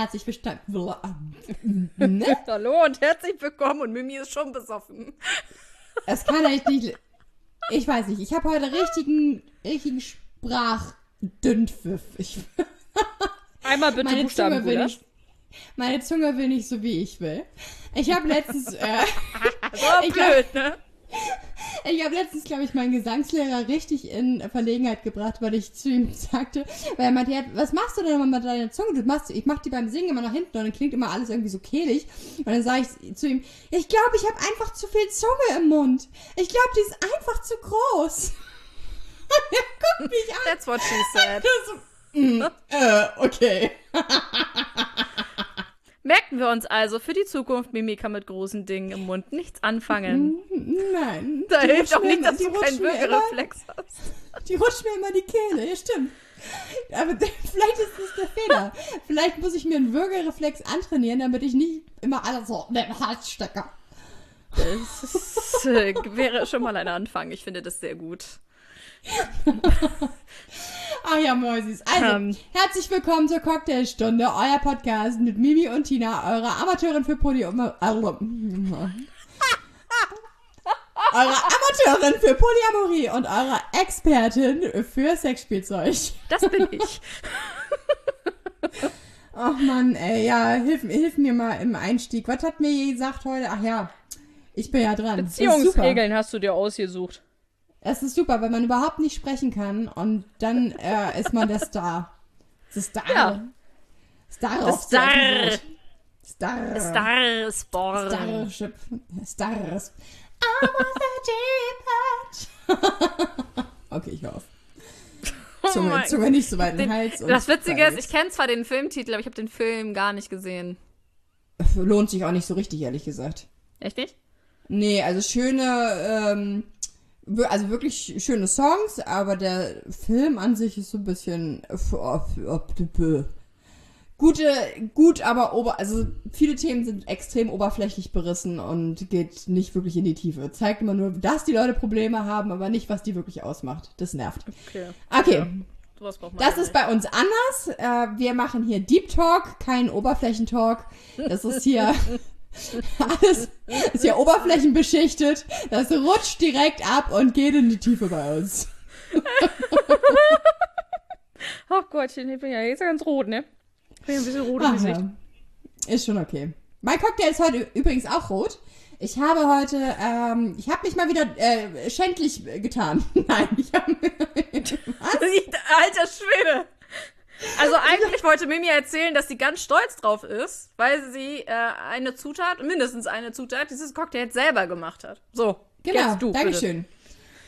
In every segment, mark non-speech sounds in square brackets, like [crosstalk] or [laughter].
herzlich willkommen. Ne? Hallo und herzlich willkommen und Mimi ist schon besoffen. Es kann echt nicht. Ich weiß nicht, ich habe heute richtigen, richtigen Sprachdünnpfiff. Ich, [laughs] Einmal bitte meine Buchstaben, Zunge nicht, Meine Zunge will nicht so, wie ich will. Ich habe letztens, äh, [laughs] So [laughs] blöd, ne? Ich habe letztens, glaube ich, meinen Gesangslehrer richtig in Verlegenheit gebracht, weil ich zu ihm sagte, weil er meinte, ja, was machst du denn immer mit deiner Zunge? Du machst, ich mach die beim Singen immer nach hinten und dann klingt immer alles irgendwie so kehlig. Und dann sage ich zu ihm, ich glaube, ich habe einfach zu viel Zunge im Mund. Ich glaube, die ist einfach zu groß. [laughs] Und er guckt mich an. That's what she said. So, mm, äh, okay. [laughs] Merken wir uns also für die Zukunft, Mimi kann mit großen Dingen im Mund nichts anfangen. [laughs] Nein. Da hilft auch nicht, dass du keinen Würgereflex hast. Die rutscht mir immer in die Kehle, ja stimmt. Aber [laughs] vielleicht ist das der Fehler. Vielleicht muss ich mir einen Würgereflex antrainieren, damit ich nicht immer alles so in den Hals stecke. Das ist, äh, wäre schon mal ein Anfang. Ich finde das sehr gut. Ah ja, Mäusis. Also, Ähm. herzlich willkommen zur Cocktailstunde, euer Podcast mit Mimi und Tina, eure Amateurin für Polyam... Eure Amateurin für Polyamorie und eure Expertin für Sexspielzeug. Das bin ich. Ach Mann, ey, ja, hilf, hilf mir mal im Einstieg. Was hat mir gesagt heute? Ach ja, ich bin ja dran. Beziehungsregeln hast du dir ausgesucht. Es ist super, wenn man überhaupt nicht sprechen kann und dann äh, ist man der Star. Der Star. Ja. Star. Auf Star. Star. Star Sport. Starship. Stars. I was a deep Okay, ich höre auf. Zunge, Oh Zunge nicht so weit in den Den, Hals. das Witzige ist, ich kenne zwar den Filmtitel, aber ich habe den Film gar nicht gesehen. Lohnt sich auch nicht so richtig, ehrlich gesagt. Echt nicht? Nee, also schöne, ähm, also wirklich schöne Songs, aber der Film an sich ist so ein bisschen gute, gut, aber ober, also viele Themen sind extrem oberflächlich berissen und geht nicht wirklich in die Tiefe. Zeigt immer nur, dass die Leute Probleme haben, aber nicht, was die wirklich ausmacht. Das nervt. Okay. Okay. Man Das ja ist bei uns anders. Äh, wir machen hier Deep Talk, kein Oberflächentalk. Das ist hier [laughs] [laughs] alles ist hier oberflächenbeschichtet. Das rutscht direkt ab und geht in die Tiefe bei uns. [laughs] Ach Gottchen, ich bin ja jetzt ganz rot, ne? Ich bin ja ein bisschen rot im Gesicht. ja. Ist schon okay. Mein Cocktail ist heute übrigens auch rot. Ich habe heute, ähm, ich habe mich mal wieder äh, schändlich getan. [laughs] Nein, ich habe Alter Schwede! Also eigentlich wollte Mimi erzählen, dass sie ganz stolz drauf ist, weil sie äh, eine Zutat, mindestens eine Zutat, dieses Cocktail selber gemacht hat. So, Genau, du. Dankeschön.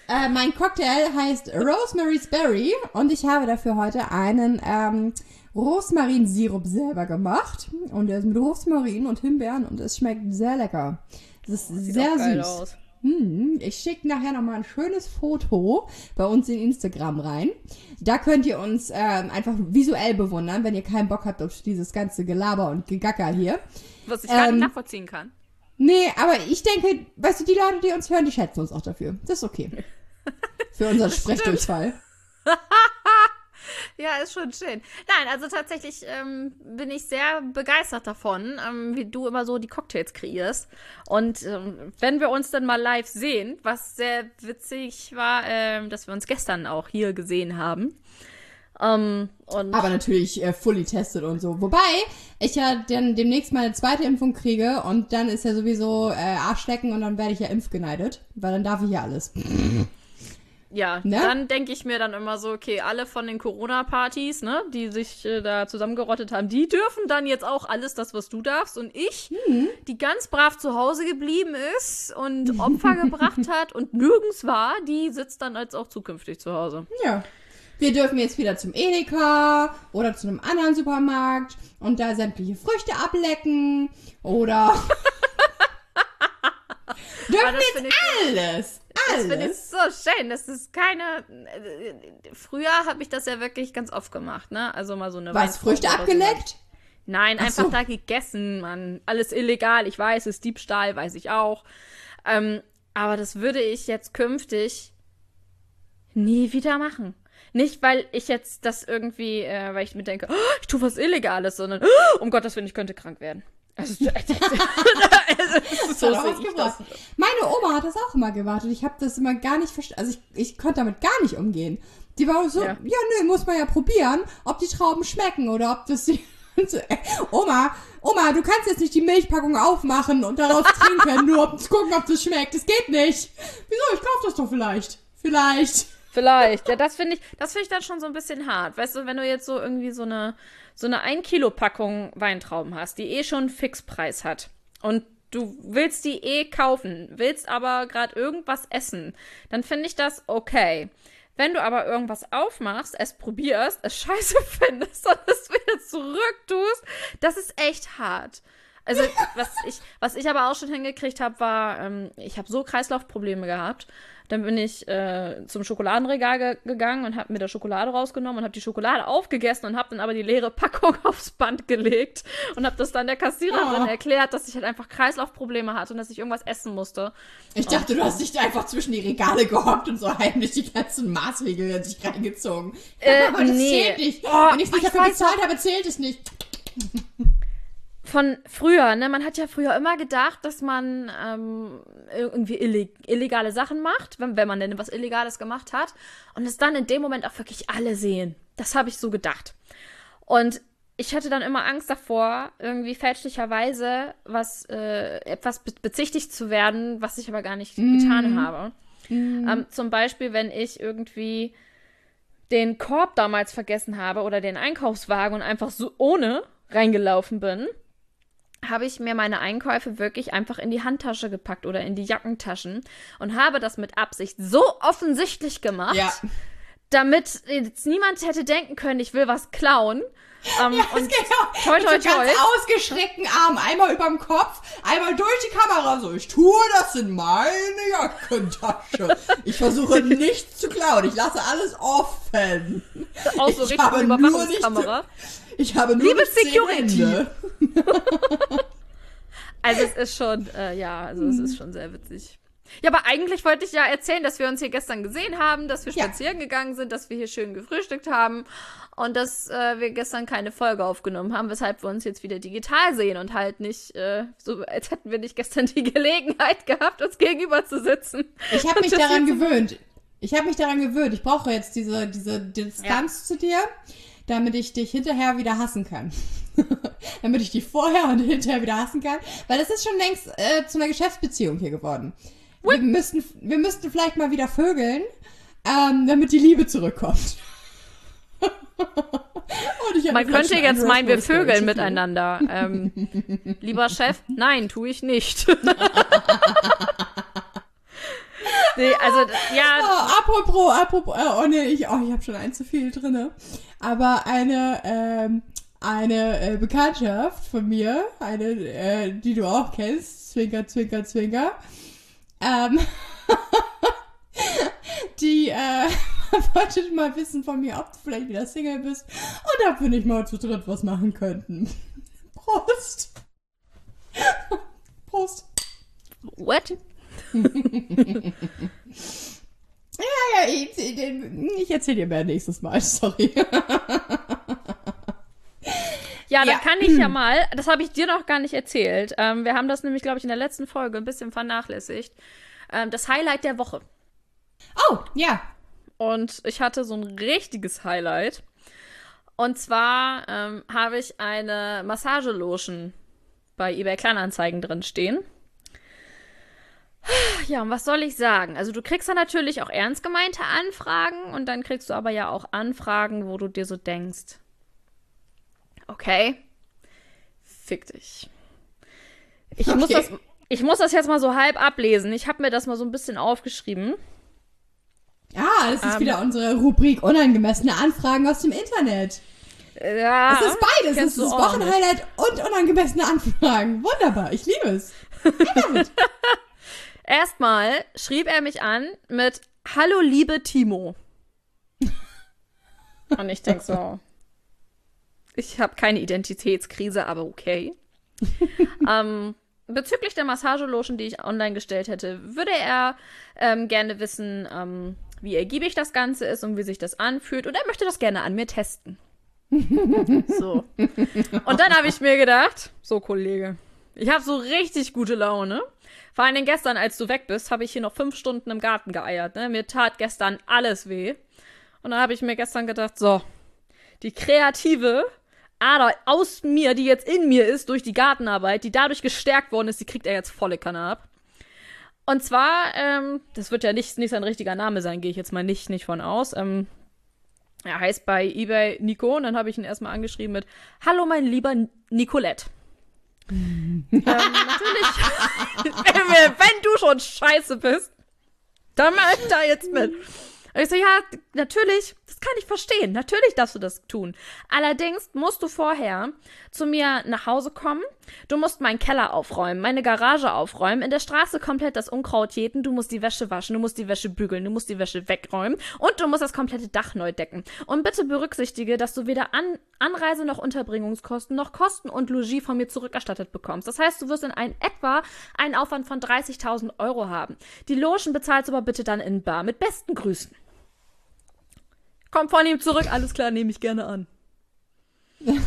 Äh, mein Cocktail heißt Rosemary's Berry und ich habe dafür heute einen ähm, Rosmarinsirup selber gemacht. Und der ist mit Rosmarin und Himbeeren und es schmeckt sehr lecker. Es ist Sieht sehr süß. aus. Hm, ich schicke nachher nochmal ein schönes Foto bei uns in Instagram rein. Da könnt ihr uns ähm, einfach visuell bewundern, wenn ihr keinen Bock habt auf dieses ganze Gelaber und Gegacker hier. Was ich gar Ähm, nicht nachvollziehen kann. Nee, aber ich denke, weißt du, die Leute, die uns hören, die schätzen uns auch dafür. Das ist okay. [laughs] Für unseren Sprechdurchfall. [laughs] Ja, ist schon schön. Nein, also tatsächlich ähm, bin ich sehr begeistert davon, ähm, wie du immer so die Cocktails kreierst. Und ähm, wenn wir uns dann mal live sehen, was sehr witzig war, ähm, dass wir uns gestern auch hier gesehen haben. Ähm, Aber natürlich äh, fully tested und so. Wobei ich ja dann demnächst meine zweite Impfung kriege und dann ist ja sowieso äh, Arschlecken und dann werde ich ja impfgeneidet, weil dann darf ich ja alles. Ja, ne? dann denke ich mir dann immer so, okay, alle von den Corona-Partys, ne, die sich äh, da zusammengerottet haben, die dürfen dann jetzt auch alles das, was du darfst. Und ich, die ganz brav zu Hause geblieben ist und Opfer gebracht hat und nirgends war, die sitzt dann als auch zukünftig zu Hause. Ja. Wir dürfen jetzt wieder zum Edeka oder zu einem anderen Supermarkt und da sämtliche Früchte ablecken oder [laughs] dürfen das jetzt finde ich- alles. Das finde ich Alles. so schön. Das ist keine. äh, Früher habe ich das ja wirklich ganz oft gemacht, ne? Also mal so eine Was, Früchte abgeleckt? Nein, Ach einfach so. da gegessen, Mann. Alles illegal, ich weiß, ist Diebstahl, weiß ich auch. Ähm, aber das würde ich jetzt künftig nie wieder machen. Nicht, weil ich jetzt das irgendwie, äh, weil ich mir denke, oh, ich tue was Illegales, sondern oh, um Gottes Willen, ich könnte krank werden. Also, [laughs] so sehe ich das. Meine Oma hat das auch immer gewartet. Ich habe das immer gar nicht verstanden. Also ich, ich konnte damit gar nicht umgehen. Die war so, ja. ja, nö, muss man ja probieren, ob die Trauben schmecken oder ob das die. [laughs] Oma, Oma, du kannst jetzt nicht die Milchpackung aufmachen und daraus trinken, nur um zu gucken, ob das schmeckt. Das geht nicht. Wieso? Ich kauf das doch vielleicht. Vielleicht. Vielleicht. Ja, das finde ich, das finde ich dann schon so ein bisschen hart. Weißt du, wenn du jetzt so irgendwie so eine, so eine 1 Kilo Packung Weintrauben hast, die eh schon Fixpreis hat und du willst die eh kaufen, willst aber gerade irgendwas essen, dann finde ich das okay. Wenn du aber irgendwas aufmachst, es probierst, es [laughs] scheiße findest und es wieder zurück tust, das ist echt hart. Also, was ich, was ich aber auch schon hingekriegt habe, war, ähm, ich habe so Kreislaufprobleme gehabt. Dann bin ich äh, zum Schokoladenregal ge gegangen und habe mir da Schokolade rausgenommen und habe die Schokolade aufgegessen und habe dann aber die leere Packung [laughs] aufs Band gelegt und habe das dann der Kassiererin oh. erklärt, dass ich halt einfach Kreislaufprobleme hatte und dass ich irgendwas essen musste. Ich dachte, und, du hast dich einfach zwischen die Regale gehockt und so heimlich die ganzen Maßregel in sich reingezogen. Äh, [laughs] aber das nee. zählt nicht. Oh, Wenn ich es nicht dafür bezahlt habe, zählt es nicht [laughs] von früher, ne? Man hat ja früher immer gedacht, dass man ähm, irgendwie illeg illegale Sachen macht, wenn, wenn man denn was Illegales gemacht hat. Und es dann in dem Moment auch wirklich alle sehen. Das habe ich so gedacht. Und ich hatte dann immer Angst davor, irgendwie fälschlicherweise was, äh, etwas be bezichtigt zu werden, was ich aber gar nicht mm. getan habe. Mm. Ähm, zum Beispiel, wenn ich irgendwie den Korb damals vergessen habe oder den Einkaufswagen und einfach so ohne reingelaufen bin habe ich mir meine Einkäufe wirklich einfach in die Handtasche gepackt oder in die Jackentaschen und habe das mit Absicht so offensichtlich gemacht, ja. damit jetzt niemand hätte denken können, ich will was klauen. Ähm, [laughs] ja, und genau. toi, toi, toi. Ganz ausgestreckten Arm, einmal überm Kopf, einmal durch die Kamera. So, ich tue das in meine Jackentasche. Ich versuche [laughs] nichts zu klauen. Ich lasse alles offen. Auch so ich habe Überwachungskamera. Ich habe nur Liebe Security. [laughs] also es ist schon, äh, ja, also es ist schon sehr witzig. Ja, aber eigentlich wollte ich ja erzählen, dass wir uns hier gestern gesehen haben, dass wir spazieren ja. gegangen sind, dass wir hier schön gefrühstückt haben und dass äh, wir gestern keine Folge aufgenommen haben, weshalb wir uns jetzt wieder digital sehen und halt nicht äh, so, als hätten wir nicht gestern die [laughs] Gelegenheit gehabt, uns gegenüber zu sitzen. Ich habe mich daran gewöhnt. Ich habe mich daran gewöhnt. Ich brauche jetzt diese, diese Distanz ja. zu dir damit ich dich hinterher wieder hassen kann. [laughs] damit ich dich vorher und hinterher wieder hassen kann. Weil das ist schon längst äh, zu einer Geschäftsbeziehung hier geworden. Wir müssten, wir müssten vielleicht mal wieder vögeln, ähm, damit die Liebe zurückkommt. [laughs] Man könnte jetzt meinen, wir vögeln miteinander. Ähm, lieber Chef, nein, tue ich nicht. [laughs] nee, also, ja. [laughs] Oh, apropos, apropos, äh, oh nee, ich, oh, ich habe schon ein zu viel drinne. Aber eine, ähm, eine äh, Bekanntschaft von mir, eine, äh, die du auch kennst, Zwinker, Zwinker, Zwinker, ähm, [laughs] die, äh, wollte mal wissen von mir, ob du vielleicht wieder Single bist und ob wir nicht mal zu dritt was machen könnten. [laughs] Prost! Prost! What? Ja, ja, ich, ich erzähle dir mehr nächstes Mal, sorry. Ja, dann ja. kann ich ja mal, das habe ich dir noch gar nicht erzählt. Ähm, wir haben das nämlich, glaube ich, in der letzten Folge ein bisschen vernachlässigt. Ähm, das Highlight der Woche. Oh, ja. Und ich hatte so ein richtiges Highlight. Und zwar ähm, habe ich eine Massagelotion bei eBay Kleinanzeigen drin stehen. Ja, und was soll ich sagen? Also du kriegst da natürlich auch ernst gemeinte Anfragen und dann kriegst du aber ja auch Anfragen, wo du dir so denkst, okay, fick dich. Ich, okay. muss, das, ich muss das jetzt mal so halb ablesen. Ich habe mir das mal so ein bisschen aufgeschrieben. Ah, das ist um, wieder unsere Rubrik unangemessene Anfragen aus dem Internet. Ja. Es ist beides. Es ist das Wochenhighlight und unangemessene Anfragen. Wunderbar. Ich liebe es. [laughs] Erstmal schrieb er mich an mit Hallo, liebe Timo. Und ich denke so, ich habe keine Identitätskrise, aber okay. [laughs] ähm, bezüglich der Massagelotion, die ich online gestellt hätte, würde er ähm, gerne wissen, ähm, wie ergiebig das Ganze ist und wie sich das anfühlt. Und er möchte das gerne an mir testen. [laughs] so. Und dann habe ich mir gedacht, so Kollege, ich habe so richtig gute Laune. Vor allem gestern, als du weg bist, habe ich hier noch fünf Stunden im Garten geeiert. Ne? Mir tat gestern alles weh. Und dann habe ich mir gestern gedacht, so, die kreative Ader aus mir, die jetzt in mir ist, durch die Gartenarbeit, die dadurch gestärkt worden ist, die kriegt er jetzt volle Kanne ab. Und zwar, ähm, das wird ja nicht, nicht sein richtiger Name sein, gehe ich jetzt mal nicht, nicht von aus. Ähm, er heißt bei eBay Nico und dann habe ich ihn erstmal angeschrieben mit Hallo mein lieber Nicolette. Ähm, natürlich, [laughs] wenn du schon scheiße bist, dann mach da jetzt mit. Und ich so, ja, natürlich, das kann ich verstehen. Natürlich darfst du das tun. Allerdings musst du vorher zu mir nach Hause kommen. Du musst meinen Keller aufräumen, meine Garage aufräumen, in der Straße komplett das Unkraut jäten. Du musst die Wäsche waschen, du musst die Wäsche bügeln, du musst die Wäsche wegräumen und du musst das komplette Dach neu decken. Und bitte berücksichtige, dass du weder An Anreise noch Unterbringungskosten noch Kosten und Logis von mir zurückerstattet bekommst. Das heißt, du wirst in ein, etwa einen Aufwand von 30.000 Euro haben. Die Logen bezahlst du aber bitte dann in Bar. Mit besten Grüßen. Kommt von ihm zurück, alles klar, nehme ich gerne an. und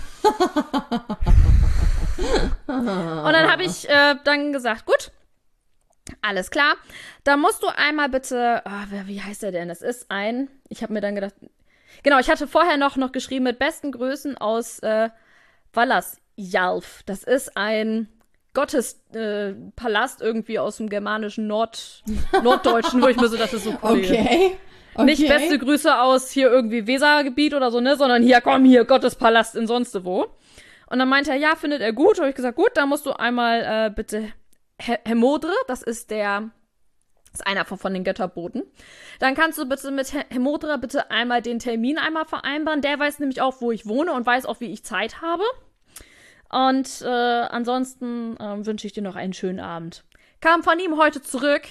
dann habe ich äh, dann gesagt, gut, alles klar. Da musst du einmal bitte, oh, wie heißt er denn? Das ist ein, ich habe mir dann gedacht, genau, ich hatte vorher noch, noch geschrieben mit besten Grüßen aus äh, Wallasjalf. Das ist ein Gottespalast äh, irgendwie aus dem germanischen Nord, Norddeutschen, wo ich mir so dachte, so cool. Okay. Okay. Nicht beste Grüße aus hier irgendwie Wesergebiet oder so, ne, sondern hier, komm hier, Gottespalast in sonst wo. Und dann meinte er, ja, findet er gut. Habe ich gesagt, gut, dann musst du einmal äh, bitte Hemodre, das ist der, das ist einer von, von den Götterboten. Dann kannst du bitte mit Hemodre bitte einmal den Termin einmal vereinbaren. Der weiß nämlich auch, wo ich wohne und weiß auch, wie ich Zeit habe. Und äh, ansonsten äh, wünsche ich dir noch einen schönen Abend. Kam von ihm heute zurück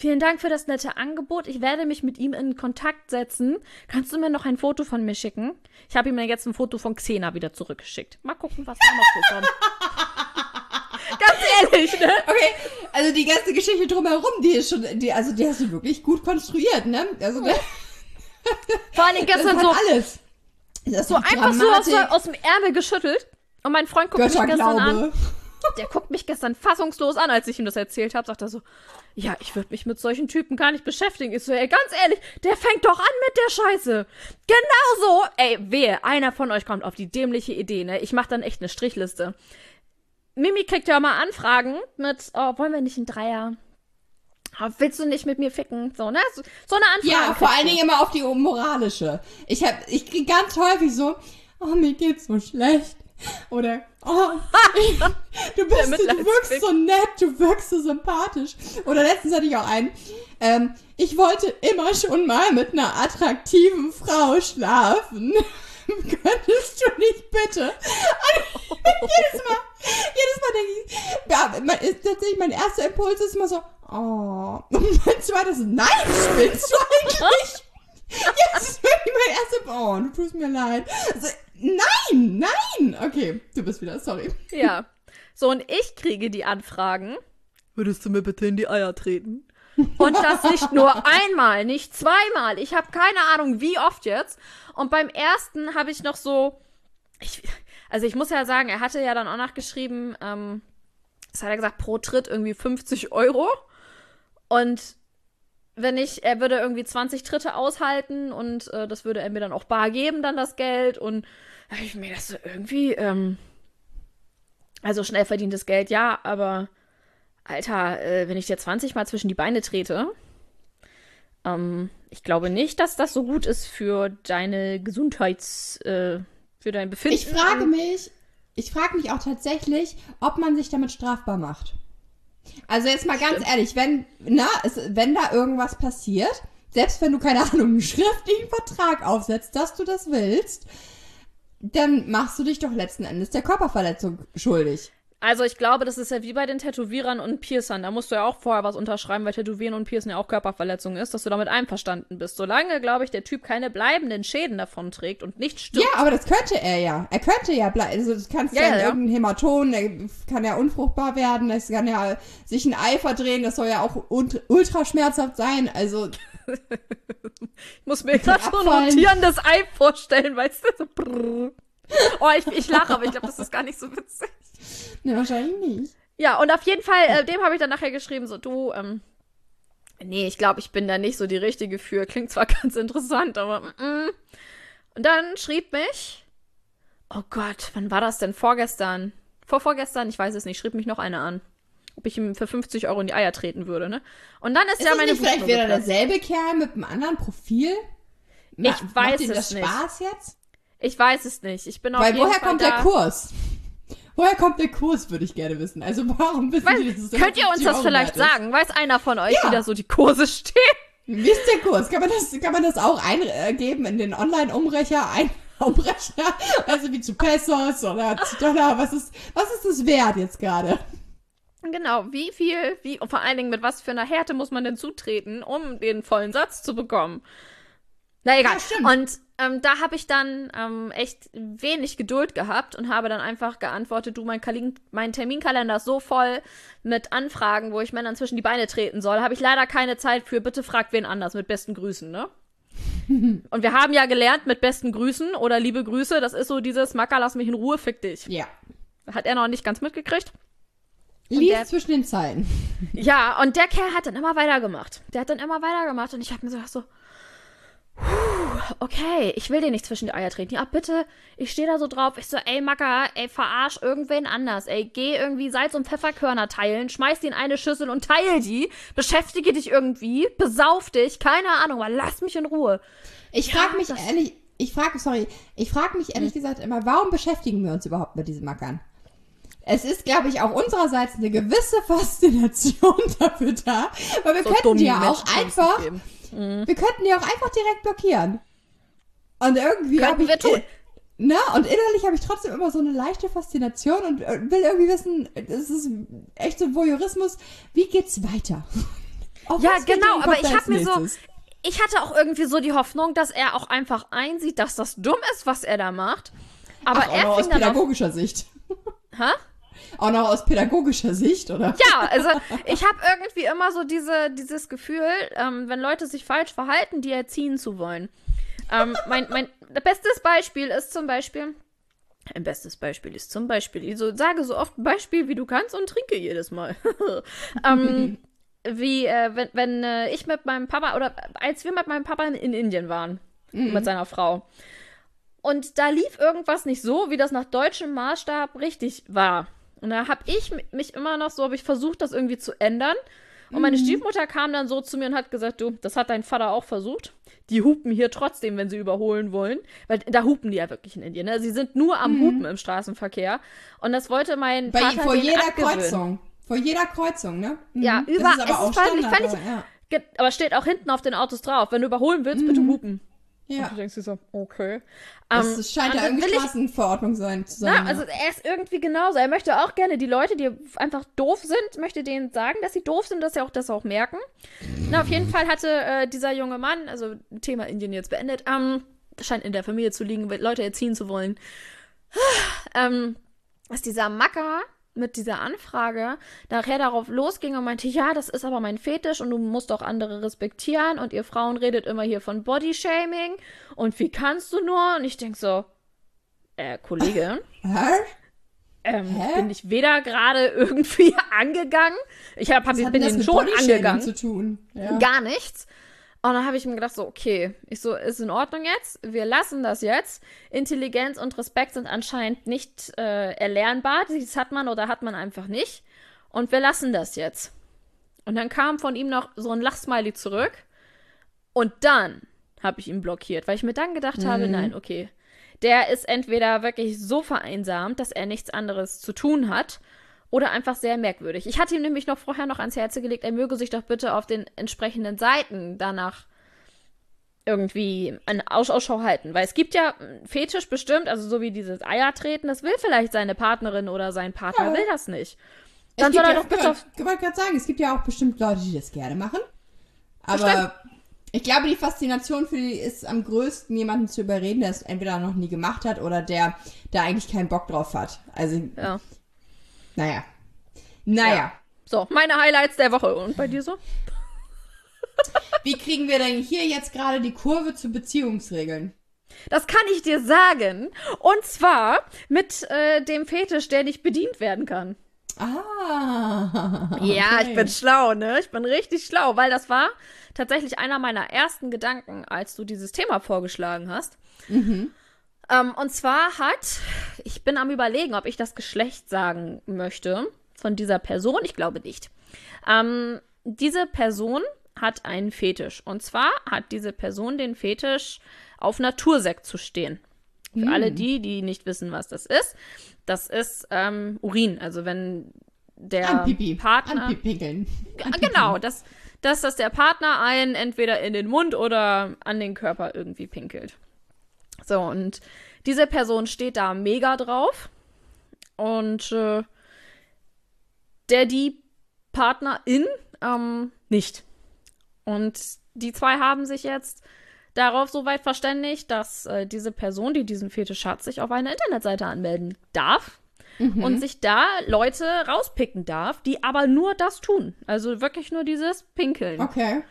Vielen Dank für das nette Angebot. Ich werde mich mit ihm in Kontakt setzen. Kannst du mir noch ein Foto von mir schicken? Ich habe ihm jetzt ein Foto von Xena wieder zurückgeschickt. Mal gucken, was da noch so kommt. [laughs] Ganz ehrlich, ne? Okay, also die ganze Geschichte drumherum, die ist schon, die, also die hast du wirklich gut konstruiert, ne? Also, ne? [laughs] Vor allem gestern so alles. Das so einfach so aus, aus, dem Ärmel geschüttelt. Und mein Freund guckt mich gestern an. Der guckt mich gestern fassungslos an, als ich ihm das erzählt habe. Sagt er so, ja, ich würde mich mit solchen Typen gar nicht beschäftigen. Ich so, ey, ganz ehrlich, der fängt doch an mit der Scheiße. Genau so. Ey, wehe, einer von euch kommt auf die dämliche Idee, ne? Ich mach dann echt eine Strichliste. Mimi kriegt ja mal Anfragen mit, oh, wollen wir nicht ein Dreier? Oh, willst du nicht mit mir ficken? So, ne? So, so eine Anfrage. Ja, vor allen Dingen immer auf die moralische. Ich hab, ich krieg ganz häufig so, oh, mir geht's so schlecht. Oder, oh, du, [laughs] [laughs] bist, du wirkst so nett, du wirkst so sympathisch. Oder letztens hatte ich auch einen, ähm, ich wollte immer schon mal mit einer attraktiven Frau schlafen. [laughs] Könntest du nicht bitte? Und [laughs] jedes Mal, jedes Mal denke ich, ja, mein, tatsächlich mein erster Impuls ist immer so, oh. Und mein zweites, nein, spinnst du eigentlich? Jetzt ist wirklich mein erster, oh, du tust mir leid. Also, Nein, nein. Okay, du bist wieder, sorry. Ja. So, und ich kriege die Anfragen. Würdest du mir bitte in die Eier treten? Und das nicht nur einmal, nicht zweimal. Ich habe keine Ahnung, wie oft jetzt. Und beim ersten habe ich noch so. Ich, also ich muss ja sagen, er hatte ja dann auch nachgeschrieben, ähm, das hat er gesagt, pro Tritt irgendwie 50 Euro. Und wenn ich, er würde irgendwie 20 Tritte aushalten und äh, das würde er mir dann auch bar geben, dann das Geld. Und habe ich mir das so irgendwie, ähm, also schnell verdientes Geld, ja, aber Alter, äh, wenn ich dir 20 Mal zwischen die Beine trete, ähm, ich glaube nicht, dass das so gut ist für deine Gesundheits, äh, für dein Befinden. Ich frage mich, ich frage mich auch tatsächlich, ob man sich damit strafbar macht. Also jetzt mal ganz Stimmt. ehrlich, wenn, na, es, wenn da irgendwas passiert, selbst wenn du, keine Ahnung, einen schriftlichen Vertrag aufsetzt, dass du das willst, dann machst du dich doch letzten Endes der Körperverletzung schuldig. Also ich glaube, das ist ja wie bei den Tätowierern und Piercern. Da musst du ja auch vorher was unterschreiben, weil Tätowieren und Piercen ja auch Körperverletzung ist, dass du damit einverstanden bist. Solange, glaube ich, der Typ keine bleibenden Schäden davon trägt und nicht stirbt. Ja, aber das könnte er ja. Er könnte ja bleiben. Also das kannst ja, ja, ja irgendein Hämatom, der kann ja unfruchtbar werden, das kann ja sich ein Ei verdrehen, das soll ja auch ultra schmerzhaft sein. Also [laughs] ich muss mir [laughs] gerade so ein rotierendes Ei vorstellen, weißt du? So. [laughs] oh, ich, ich lache, aber ich glaube, das ist gar nicht so witzig. Ne, wahrscheinlich nicht. Ja, und auf jeden Fall, äh, dem habe ich dann nachher geschrieben, so, du, ähm, nee, ich glaube, ich bin da nicht so die Richtige für. Klingt zwar [laughs] ganz interessant, aber, mm. Und dann schrieb mich, oh Gott, wann war das denn? Vorgestern? Vor vorgestern? Ich weiß es nicht, schrieb mich noch eine an. Ob ich ihm für 50 Euro in die Eier treten würde, ne? Und dann ist, Ist ja meine nicht vielleicht wieder derselbe Kerl mit einem anderen Profil? Ma- Ich weiß macht ihm es das nicht. Spaß jetzt? Ich weiß es nicht. Ich bin auf Weil woher Fall kommt da. der Kurs? Woher kommt der Kurs, würde ich gerne wissen. Also warum wissen die, dass es könnt ihr uns 50 das Euro vielleicht sagen? Weiß einer von euch, Ja. wie da so die Kurse stehen? Wie ist der Kurs? Kann man das, kann man das auch eingeben in den Online-Umrechner? Ein [laughs] Umrechner? Also wie zu Pesos oder zu Dollar? Was ist, was ist das wert jetzt gerade? Genau, wie viel, wie, und vor allen Dingen mit was für einer Härte muss man denn zutreten, um den vollen Satz zu bekommen? Na egal. Ja, stimmt. und ähm, da habe ich dann ähm, echt wenig Geduld gehabt und habe dann einfach geantwortet, du, mein, Kalin mein Terminkalender ist so voll mit Anfragen, wo ich Männern zwischen die Beine treten soll, habe ich leider keine Zeit für, bitte fragt wen anders, mit besten Grüßen, ne? [laughs] und wir haben ja gelernt, mit besten Grüßen oder liebe Grüße, das ist so dieses, Macker, lass mich in Ruhe, fick dich. Ja. Hat er noch nicht ganz mitgekriegt. Lies zwischen den Zeilen. Ja, und der Kerl hat dann immer weitergemacht. Der hat dann immer weitergemacht und ich habe mir so gedacht so, puh, okay, ich will dir nicht zwischen die Eier treten. Ja, bitte, ich stehe da so drauf. Ich so, ey Macker, ey, verarsch irgendwen anders. Ey, geh irgendwie Salz- und Pfefferkörner teilen, schmeiß die in eine Schüssel und teil die. Beschäftige dich irgendwie, besauf dich, keine Ahnung, aber lass mich in Ruhe. Ich Ja, frage mich ehrlich, ich frage, sorry, ich frage mich ehrlich gesagt immer, warum beschäftigen wir uns überhaupt mit diesen Mackern? Es ist, glaube ich, auch unsererseits eine gewisse Faszination [laughs] dafür da, weil wir könnten die ja auch einfach, wir könnten die auch einfach direkt blockieren. Und irgendwie habe ich, wir tun. ne, und innerlich habe ich trotzdem immer so eine leichte Faszination und äh, will irgendwie wissen, es ist echt so Voyeurismus, wie geht's weiter? [laughs] Auf Ja, genau, aber ich habe mir so, ich hatte auch irgendwie so die Hoffnung, dass er auch einfach einsieht, dass das dumm ist, was er da macht. Aber Ach, auch er noch aus fing dann auf, pädagogischer Sicht. hä? Auch noch aus pädagogischer Sicht, oder? Ja, also ich habe irgendwie immer so diese, dieses Gefühl, ähm, wenn Leute sich falsch verhalten, die erziehen zu wollen. Ähm, mein, mein bestes Beispiel ist zum Beispiel, ein bestes Beispiel ist zum Beispiel, ich so, sage so oft ein Beispiel, wie du kannst und trinke jedes Mal. [laughs] ähm, wie, äh, wenn, wenn äh, ich mit meinem Papa, oder als wir mit meinem Papa in, in Indien waren, mit seiner Frau. Und da lief irgendwas nicht so, wie das nach deutschem Maßstab richtig war. Und da habe ich mi- mich immer noch so, habe ich versucht, das irgendwie zu ändern. Und meine Stiefmutter kam dann so zu mir und hat gesagt, du, das hat dein Vater auch versucht. Die hupen hier trotzdem, wenn sie überholen wollen. Weil da hupen die ja wirklich in Indien. Ne? Sie sind nur am Hupen im Straßenverkehr. Und das wollte mein Bei, Vater vor jeder abgewöhnen. Kreuzung. Vor jeder Kreuzung, ne? Mhm. Ja, Das über- ist aber es auch Standard, völlig- aber, ja. Aber steht auch hinten auf den Autos drauf. Wenn du überholen willst, bitte hupen. Ja. Und du denkst dir so, okay. Das Ähm, scheint ja dann irgendwie Straßenverordnung sein, zu sein. Ja, also er ist irgendwie genauso. Er möchte auch gerne die Leute, die einfach doof sind, möchte denen sagen, dass sie doof sind, dass sie auch das auch merken. Na, auf jeden Fall hatte äh, dieser junge Mann, also Thema Indien jetzt beendet, ähm, scheint in der Familie zu liegen, Leute erziehen zu wollen. [sighs] ähm, dass dieser Macker mit dieser Anfrage nachher darauf losging und meinte, ja, das ist aber mein Fetisch und du musst auch andere respektieren und ihr Frauen redet immer hier von Bodyshaming und wie kannst du nur? Und ich denk so, äh, Kollege, [laughs] Hä? ähm, Hä? bin ich weder gerade irgendwie [laughs] angegangen, ich hab, hab, bin mit schon angegangen, zu tun? Ja. gar nichts. Und dann habe ich mir gedacht, so, okay, ich so, ist in Ordnung jetzt, wir lassen das jetzt. Intelligenz und Respekt sind anscheinend nicht äh, erlernbar, das hat man oder hat man einfach nicht. Und wir lassen das jetzt. Und dann kam von ihm noch so ein Lachsmiley zurück. Und dann habe ich ihn blockiert, weil ich mir dann gedacht habe, nein, okay, der ist entweder wirklich so vereinsamt, dass er nichts anderes zu tun hat, oder einfach sehr merkwürdig. Ich hatte ihm nämlich noch vorher noch ans Herz gelegt, er möge sich doch bitte auf den entsprechenden Seiten danach irgendwie eine Aus Ausschau halten. Weil es gibt ja Fetisch bestimmt, also so wie dieses Eiertreten, das will vielleicht seine Partnerin oder sein Partner, Ja. will das nicht. Dann soll er ja, doch bitte auf. Ich wollte gerade sagen, es gibt ja auch bestimmt Leute, die das gerne machen. Aber ich glaube, die Faszination für die ist am größten, jemanden zu überreden, der es entweder noch nie gemacht hat oder der da eigentlich keinen Bock drauf hat. Also, Ja. Naja. Naja. So, meine Highlights der Woche. Und bei dir so? [laughs] wie kriegen wir denn hier jetzt gerade die Kurve zu Beziehungsregeln? Das kann ich dir sagen. Und zwar mit äh, dem Fetisch, der nicht bedient werden kann. Ah. Ja, okay. ich bin schlau, ne? Ich bin richtig schlau, weil das war tatsächlich einer meiner ersten Gedanken, als du dieses Thema vorgeschlagen hast. Mhm. Ähm, und zwar hat, ich bin am Überlegen, ob ich das Geschlecht sagen möchte von dieser Person. Ich glaube nicht. Ähm, diese Person hat einen Fetisch. Und zwar hat diese Person den Fetisch, auf Natursekt zu stehen. Für Hm. alle die, die nicht wissen, was das ist. Das ist ähm, Urin. Also wenn der Anpipi. Partner. Anpipinkeln. Ah, Genau, dass, dass, dass der Partner einen entweder in den Mund oder an den Körper irgendwie pinkelt. So, und diese Person steht da mega drauf. Und äh, der, die Partnerin ähm, nicht. Und die zwei haben sich jetzt darauf so weit verständigt, dass äh, diese Person, die diesen Fetisch hat, sich auf eine Internetseite anmelden darf Mhm. und sich da Leute rauspicken darf, die aber nur das tun. Also wirklich nur dieses Pinkeln. Okay.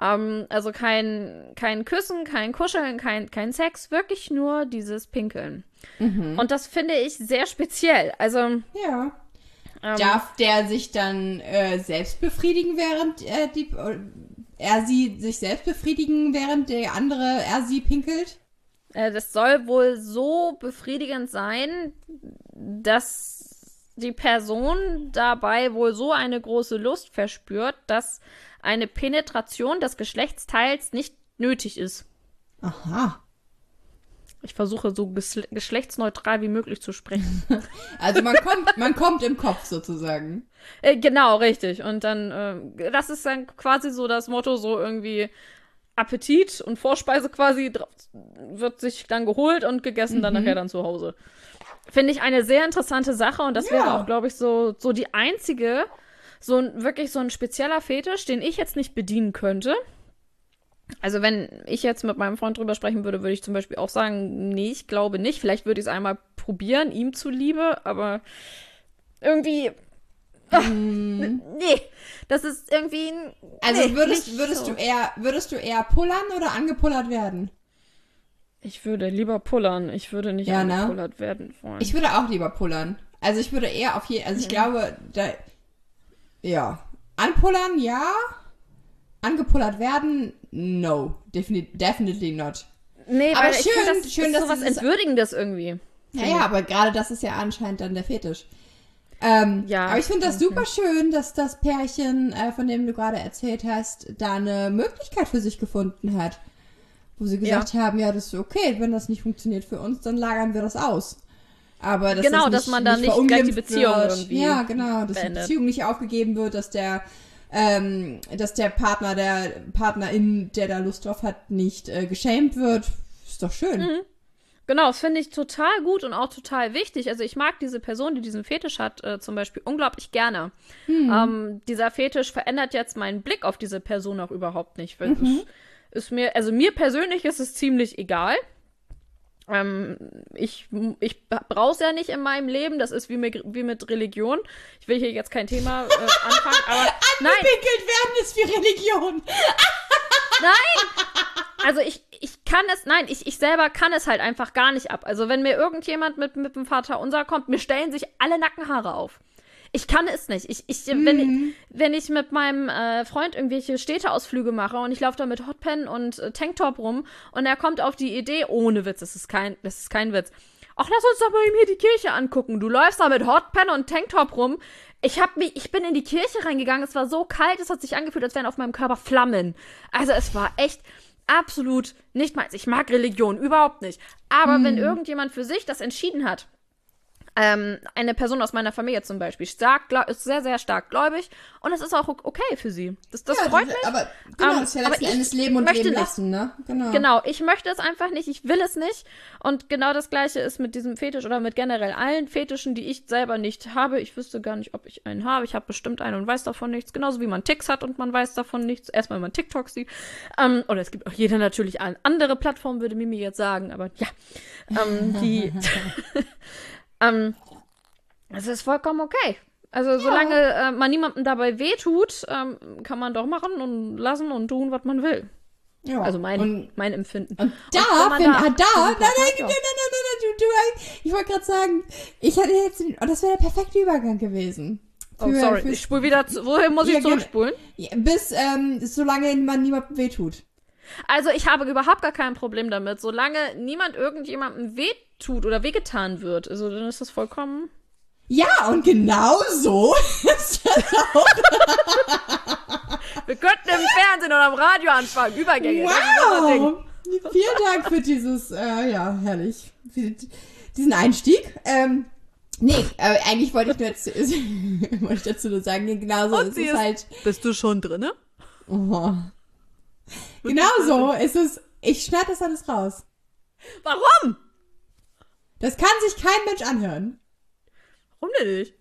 Ähm, also kein, kein Küssen, kein Kuscheln, kein, kein Sex, wirklich nur dieses Pinkeln. Mhm. Und das finde ich sehr speziell. Also Ja. ähm, Darf der sich dann äh, selbst befriedigen, während er die äh, er sie sich selbst befriedigen, während der andere er sie pinkelt? Äh, das soll wohl so befriedigend sein, dass die Person dabei wohl so eine große Lust verspürt, dass eine Penetration des Geschlechtsteils nicht nötig ist. Aha. Ich versuche so geschlechtsneutral wie möglich zu sprechen. [laughs] Also man kommt, man kommt im Kopf sozusagen. äh, genau, richtig. Und dann, äh, das ist dann quasi so das Motto, so irgendwie Appetit und Vorspeise quasi wird sich dann geholt und gegessen dann nachher dann zu Hause. Finde ich eine sehr interessante Sache und das Ja. wäre auch, glaube ich, so, so die einzige, so ein, wirklich so ein spezieller Fetisch, den ich jetzt nicht bedienen könnte. Also wenn ich jetzt mit meinem Freund drüber sprechen würde, würde ich zum Beispiel auch sagen, nee, ich glaube nicht. Vielleicht würde ich es einmal probieren, ihm zuliebe, aber irgendwie, Mm. nee, das ist irgendwie, ein- Also nee, würdest, würdest so. du eher, würdest du eher pullern oder angepullert werden? Ich würde lieber pullern. Ich würde nicht Ja, ne? angepullert werden wollen. Ich würde auch lieber pullern. Also ich würde eher auf jeden, also ich glaube, da, ja, anpullern, ja, angepullert werden, no, Defini definitely not. nee, aber schön- finde, das schön, ist dass so was dieses- Entwürdigendes irgendwie. Ja, ja, aber gerade das ist ja anscheinend dann der Fetisch. Ähm, Ja. Aber ich finde das super schön, dass das Pärchen, äh, von dem du gerade erzählt hast, da eine Möglichkeit für sich gefunden hat. Wo sie gesagt haben, ja, das ist okay, wenn das nicht funktioniert für uns, dann lagern wir das aus. Aber dass Genau, das dass man da nicht gleich die Beziehung wird. irgendwie Ja, genau, dass beendet. die Beziehung nicht aufgegeben wird, dass der ähm, dass der Partner, der Partnerin, der da Lust drauf hat, nicht äh, geschämt wird. Ist doch schön. Mhm. Genau, das finde ich total gut und auch total wichtig. Also ich mag diese Person, die diesen Fetisch hat, äh, zum Beispiel unglaublich gerne. Ähm, dieser Fetisch verändert jetzt meinen Blick auf diese Person auch überhaupt nicht. Weil es ist mir, also mir persönlich ist es ziemlich egal. Ähm, ich ich brauche es ja nicht in meinem Leben. Das ist wie mit, wie mit Religion. Ich will hier jetzt kein Thema äh, anfangen, aber [laughs] nein, werden ist wie Religion. [laughs] also ich, ich kann es, nein, ich, ich selber kann es halt einfach gar nicht ab. Also wenn mir irgendjemand mit, mit dem Vater unser kommt, mir stellen sich alle Nackenhaare auf. Ich kann es nicht. Ich, ich, wenn, ich, wenn ich mit meinem äh, Freund irgendwelche Städteausflüge mache und ich laufe da mit Hotpen und äh, Tanktop rum und er kommt auf die Idee, ohne Witz, das ist kein, das ist kein Witz. Ach, lass uns doch mal hier die Kirche angucken. Du läufst da mit Hotpen und Tanktop rum. Ich hab mich, ich bin in die Kirche reingegangen. Es war so kalt, es hat sich angefühlt, als wären auf meinem Körper Flammen. Also es war echt absolut nicht meins. Ich mag Religion überhaupt nicht. Aber wenn irgendjemand für sich das entschieden hat, ähm, eine Person aus meiner Familie zum Beispiel, stark, ist sehr, sehr stark gläubig und es ist auch okay für sie. Das, das Ja, freut mich. Aber genau, Ähm, das ist ja letzten Endes Leben und Leben lassen, ne? Genau. Genau, ich möchte es einfach nicht, ich will es nicht. Und genau das gleiche ist mit diesem Fetisch oder mit generell allen Fetischen, die ich selber nicht habe. Ich wüsste gar nicht, ob ich einen habe. Ich habe bestimmt einen und weiß davon nichts. Genauso wie man Ticks hat und man weiß davon nichts. Erstmal, wenn man TikTok sieht. Ähm, oder es gibt auch jeder natürlich eine andere Plattform, würde Mimi jetzt sagen. Aber ja, ähm, die. [laughs] [laughs] ähm, es ist vollkommen okay. Also solange äh, man niemandem dabei wehtut, ähm, kann man doch machen und lassen und tun, was man will. Ja. Also mein, und, mein Empfinden. und da, man wenn, da- ah, da, nein, nein, nein, ja. nein, nein, nein, nein, du, du, ich wollte gerade sagen, ich hatte jetzt, oh, das wäre der perfekte Übergang gewesen. Oh, Für- sorry. fürs- Ich spule wieder zu. Wohin muss ich Ja, gerne. zurückspulen? Ja, bis, ähm, solange man niemandem wehtut. Also ich habe überhaupt gar kein Problem damit, solange niemand irgendjemandem wehtut oder wehgetan wird. Also dann ist das vollkommen. Ja, und genau so [laughs] ist das auch. Wir könnten im Fernsehen oder im Radio anfangen. Übergänge. Wow! Vielen Dank für dieses, äh, ja, herrlich. Für diesen Einstieg. Ähm, nee, äh, eigentlich wollte ich nur jetzt, [laughs] wollte ich dazu nur sagen, genau so Und ist es ist- halt. Bist du schon drinne? Oh. Genau so ist es. Ich schneide das alles raus. Warum? Das kann sich kein Mensch anhören. Warum denn nicht?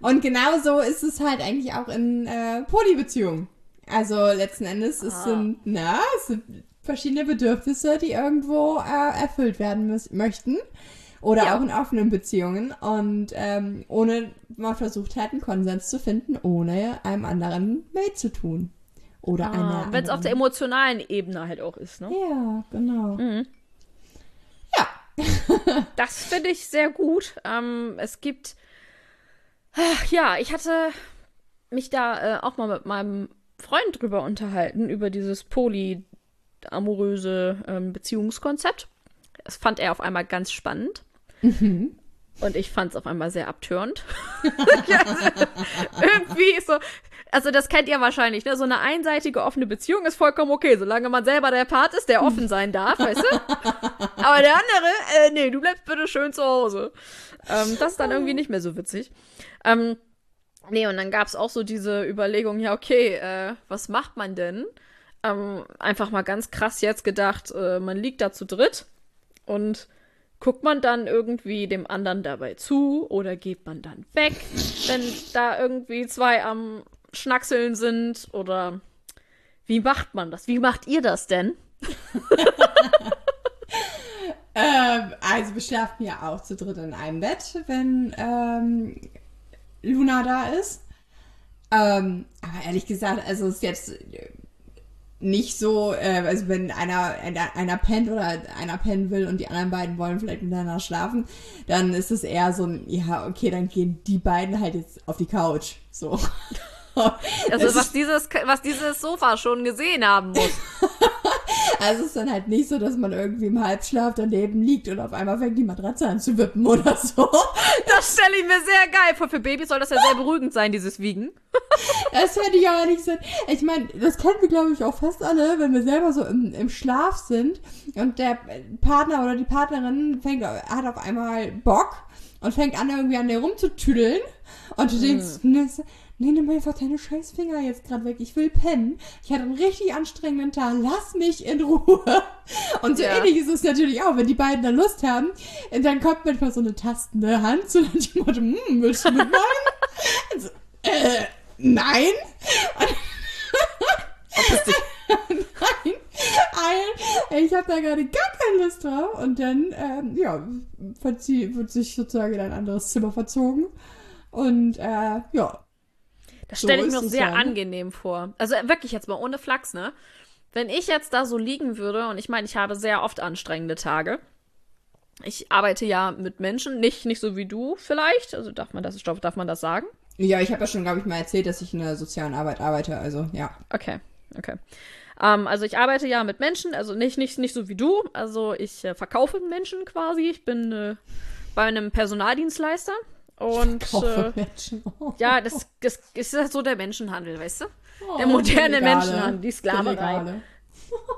Und genau so ist es halt eigentlich auch in äh, Polybeziehungen. Also letzten Endes es Ah. sind, na, es sind verschiedene Bedürfnisse, die irgendwo äh, erfüllt werden möchten. Oder Ja. auch in offenen Beziehungen. Und ähm, ohne man versucht hat, einen Konsens zu finden, ohne einem anderen weh zu tun. Oder. Ah, Wenn es auf der emotionalen Ebene halt auch ist, ne? Ja, genau. Mhm. Ja. [laughs] Das finde ich sehr gut. Ähm, es gibt. Ach, Ja, ich hatte mich da äh, auch mal mit meinem Freund drüber unterhalten, über dieses polyamoröse ähm, Beziehungskonzept. Das fand er auf einmal ganz spannend. Und ich fand es auf einmal sehr abtörend. [laughs] Also, irgendwie so. Also, das kennt ihr wahrscheinlich, ne? So eine einseitige offene Beziehung ist vollkommen okay, solange man selber der Part ist, der offen sein darf, weißt du? [laughs] Aber der andere, äh, nee, du bleibst bitte schön zu Hause. Ähm, das ist dann irgendwie nicht mehr so witzig. Ähm, nee, und dann gab es auch so diese Überlegung, ja, okay, äh, was macht man denn? Ähm, einfach mal ganz krass jetzt gedacht, äh, man liegt da zu dritt und guckt man dann irgendwie dem anderen dabei zu oder geht man dann weg, wenn da irgendwie zwei am Schnackseln sind oder wie macht man das? Wie macht ihr das denn? [laughs] Ähm, also wir schlafen ja auch zu dritt in einem Bett, wenn ähm, Luna da ist. Ähm, aber ehrlich gesagt, also es ist jetzt nicht so, äh, also wenn einer, einer, einer pennt oder einer pennen will und die anderen beiden wollen vielleicht miteinander schlafen, dann ist es eher so ein, ja, okay, dann gehen die beiden halt jetzt auf die Couch. So. [laughs] [laughs] Also Es was dieses, was dieses Sofa schon gesehen haben muss. [laughs] Also es ist dann halt nicht so, dass man irgendwie im Halbschlaf daneben liegt und auf einmal fängt die Matratze an zu wippen oder so. [laughs] Das stelle ich mir sehr geil vor. Für Babys soll das ja sehr beruhigend sein, dieses Wiegen. Das hätte ich aber nicht Sinn. Ich meine, das kennen wir, glaube ich, auch fast alle, wenn wir selber so im, im Schlaf sind und der Partner oder die Partnerin fängt, hat auf einmal Bock und fängt an, irgendwie an dir rumzutüdeln. Und du denkst, nee, so- nee, nimm einfach deine scheiß Finger jetzt gerade weg. Ich will pennen. Ich hatte einen richtig anstrengenden Tag. Lass mich in Ruhe. [laughs] Und so Ja. ähnlich ist es natürlich auch, wenn die beiden da Lust haben. Dann kommt manchmal so eine tastende Hand zu dem Motto, hm, willst du mitmachen? Also, [laughs] äh, nein. [laughs] Nein, Eil, ich habe da gerade gar keine Lust drauf. Und dann, ähm, ja, wird, sie, wird sich sozusagen in ein anderes Zimmer verzogen. Und, äh, ja. Das So stelle ich mir auch sehr ja, ne? angenehm vor. Also wirklich jetzt mal ohne Flachs, ne? Wenn ich jetzt da so liegen würde, und ich meine, ich habe sehr oft anstrengende Tage. Ich arbeite ja mit Menschen, nicht, nicht so wie du vielleicht. Also darf man das, ich glaube, darf man das sagen? Ja, ich habe ja schon, glaube ich, mal erzählt, dass ich in der sozialen Arbeit arbeite. Also, ja. Okay, okay. Ähm, also ich arbeite ja mit Menschen, also nicht, nicht, nicht so wie du. Also ich äh, verkaufe Menschen quasi. Ich bin äh, bei einem Personaldienstleister. Und äh, ja, das, das ist halt so der Menschenhandel, weißt du? Oh, der moderne. Menschenhandel, die Sklaverei.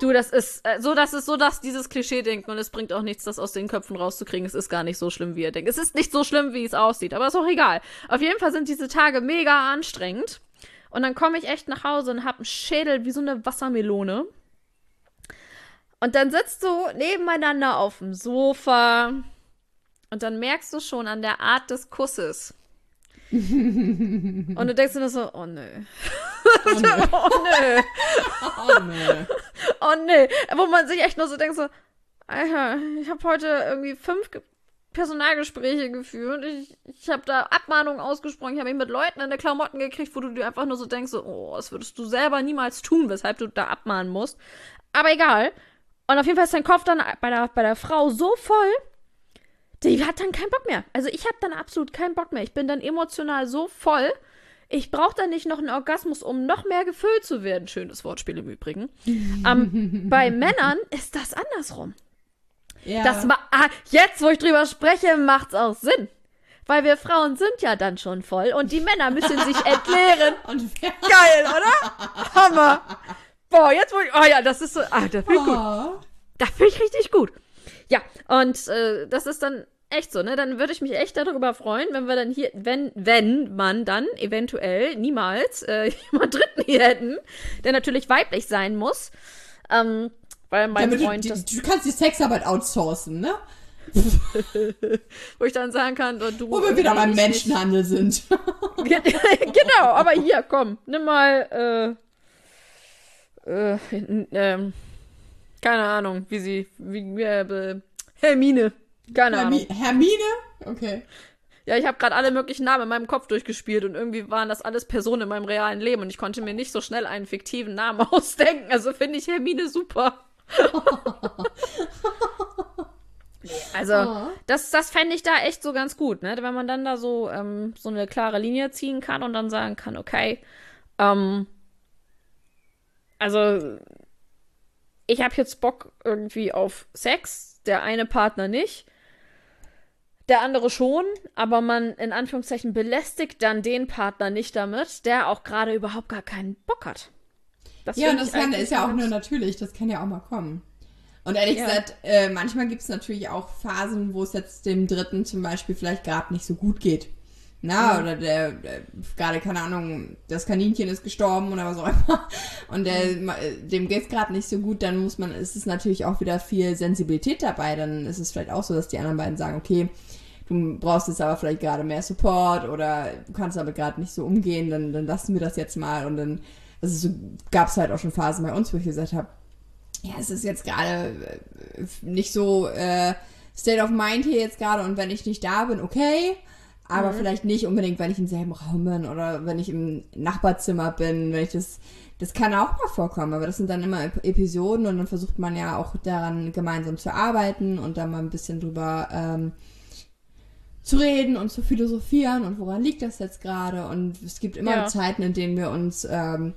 Du, das ist äh, so, das ist so, dass dieses Klischee-Denken und es bringt auch nichts, das aus den Köpfen rauszukriegen. Es ist gar nicht so schlimm, wie ihr denkt. Es ist nicht so schlimm, wie es aussieht, aber ist auch egal. Auf jeden Fall sind diese Tage mega anstrengend. Und dann komme ich echt nach Hause und hab einen Schädel wie so eine Wassermelone. Und dann sitzt du nebeneinander auf dem Sofa und dann merkst du schon an der Art des Kusses. und du denkst dir nur so, [laughs] oh nö. Oh, nö. Oh nö. Oh, nö. Oh nee, wo man sich echt nur so denkt so, Alter, ich habe heute irgendwie fünf Ge Personalgespräche geführt. Ich, ich habe da Abmahnungen ausgesprochen. Ich habe mich mit Leuten in der Klamotten gekriegt, wo du dir einfach nur so denkst, so, oh, das würdest du selber niemals tun, weshalb du da abmahnen musst. Aber egal. Und auf jeden Fall ist dein Kopf dann bei der, bei der Frau so voll, die hat dann keinen Bock mehr. Also ich habe dann absolut keinen Bock mehr. Ich bin dann emotional so voll. Ich brauche dann nicht noch einen Orgasmus, um noch mehr gefüllt zu werden. Schönes Wortspiel im Übrigen. ähm, [laughs] bei Männern ist das andersrum. Ja. Das ma ah, jetzt, wo ich drüber spreche, macht's auch Sinn. Weil wir Frauen sind ja dann schon voll und die Männer müssen sich [laughs] entleeren. Geil, oder? Hammer. Boah, jetzt wo ich. Oh ja, das ist so. Ah, da fühle ich gut. oh. Da fühle ich richtig gut. Ja, und äh, das ist dann echt so, ne? Dann würde ich mich echt darüber freuen, wenn wir dann hier, wenn, wenn man dann eventuell niemals äh, [laughs] jemand Dritten hier hätten, der natürlich weiblich sein muss. Ähm, weil mein Damit Freund du, das du kannst die Sexarbeit outsourcen, ne? [laughs] wo ich dann sagen kann, oh, du. Wo wir wieder nee, beim Menschenhandel sind. [laughs] genau, aber hier, komm, nimm mal, äh, äh, ähm, keine Ahnung, wie sie, wie, äh, äh, Hermine. Keine Ahnung. Hermi Hermine? Okay. Ja, ich habe gerade alle möglichen Namen in meinem Kopf durchgespielt und irgendwie waren das alles Personen in meinem realen Leben und ich konnte mir nicht so schnell einen fiktiven Namen [laughs] ausdenken. Also finde ich Hermine super. [laughs] Also, Oh. das, das fände ich da echt so ganz gut, ne? Wenn man dann da so, ähm, so eine klare Linie ziehen kann und dann sagen kann, okay, ähm, also ich habe jetzt Bock irgendwie auf Sex, der eine Partner nicht, der andere schon, aber man in Anführungszeichen belästigt dann den Partner nicht damit, der auch gerade überhaupt gar keinen Bock hat. Das Ja, und das kann, ist ja auch nur natürlich, das kann ja auch mal kommen. Und ehrlich Ja. gesagt, äh, manchmal gibt es natürlich auch Phasen, wo es jetzt dem Dritten zum Beispiel vielleicht gerade nicht so gut geht. Na, oder der, der gerade, keine Ahnung, das Kaninchen ist gestorben oder was auch immer. Und der, Mhm. dem geht's gerade nicht so gut, dann muss man, ist es natürlich auch wieder viel Sensibilität dabei. Dann ist es vielleicht auch so, dass die anderen beiden sagen, okay, du brauchst jetzt aber vielleicht gerade mehr Support oder du kannst damit gerade nicht so umgehen, dann, dann lassen wir das jetzt mal. Und dann, also so gab es halt auch schon Phasen bei uns, wo ich gesagt habe, ja, es ist jetzt gerade äh, nicht so äh, State of Mind hier jetzt gerade und wenn ich nicht da bin, okay. Aber vielleicht nicht unbedingt, wenn ich im selben Raum bin oder wenn ich im Nachbarzimmer bin, wenn ich das, das kann auch mal vorkommen, aber das sind dann immer Ep- Episoden und dann versucht man ja auch daran gemeinsam zu arbeiten und dann mal ein bisschen drüber ähm, zu reden und zu philosophieren und woran liegt das jetzt gerade und es gibt immer Ja. Zeiten, in denen wir uns ähm,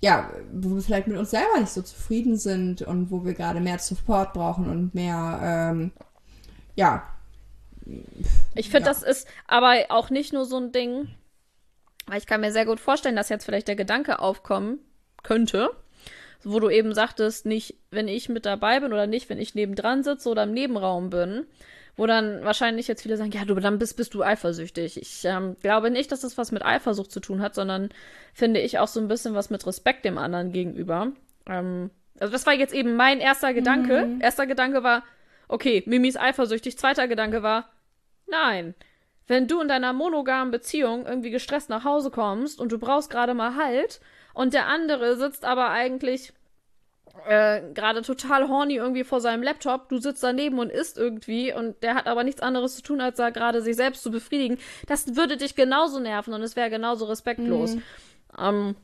ja, wo wir vielleicht mit uns selber nicht so zufrieden sind und wo wir gerade mehr Support brauchen und mehr, ähm, ja, Ich finde, Ja. das ist aber auch nicht nur so ein Ding, weil ich kann mir sehr gut vorstellen, dass jetzt vielleicht der Gedanke aufkommen könnte, wo du eben sagtest, nicht, wenn ich mit dabei bin oder nicht, wenn ich nebendran sitze oder im Nebenraum bin, wo dann wahrscheinlich jetzt viele sagen, ja, du dann bist, bist du eifersüchtig. Ich ähm, glaube nicht, dass das was mit Eifersucht zu tun hat, sondern finde ich auch so ein bisschen was mit Respekt dem anderen gegenüber. Ähm, also das war jetzt eben mein erster Gedanke. Erster Gedanke war, okay, Mimi ist eifersüchtig. Zweiter Gedanke war, Nein. Wenn du in deiner monogamen Beziehung irgendwie gestresst nach Hause kommst und du brauchst gerade mal Halt und der andere sitzt aber eigentlich äh, gerade total horny irgendwie vor seinem Laptop, du sitzt daneben und isst irgendwie und der hat aber nichts anderes zu tun, als da gerade sich selbst zu befriedigen, das würde dich genauso nerven und es wäre genauso respektlos. Ähm,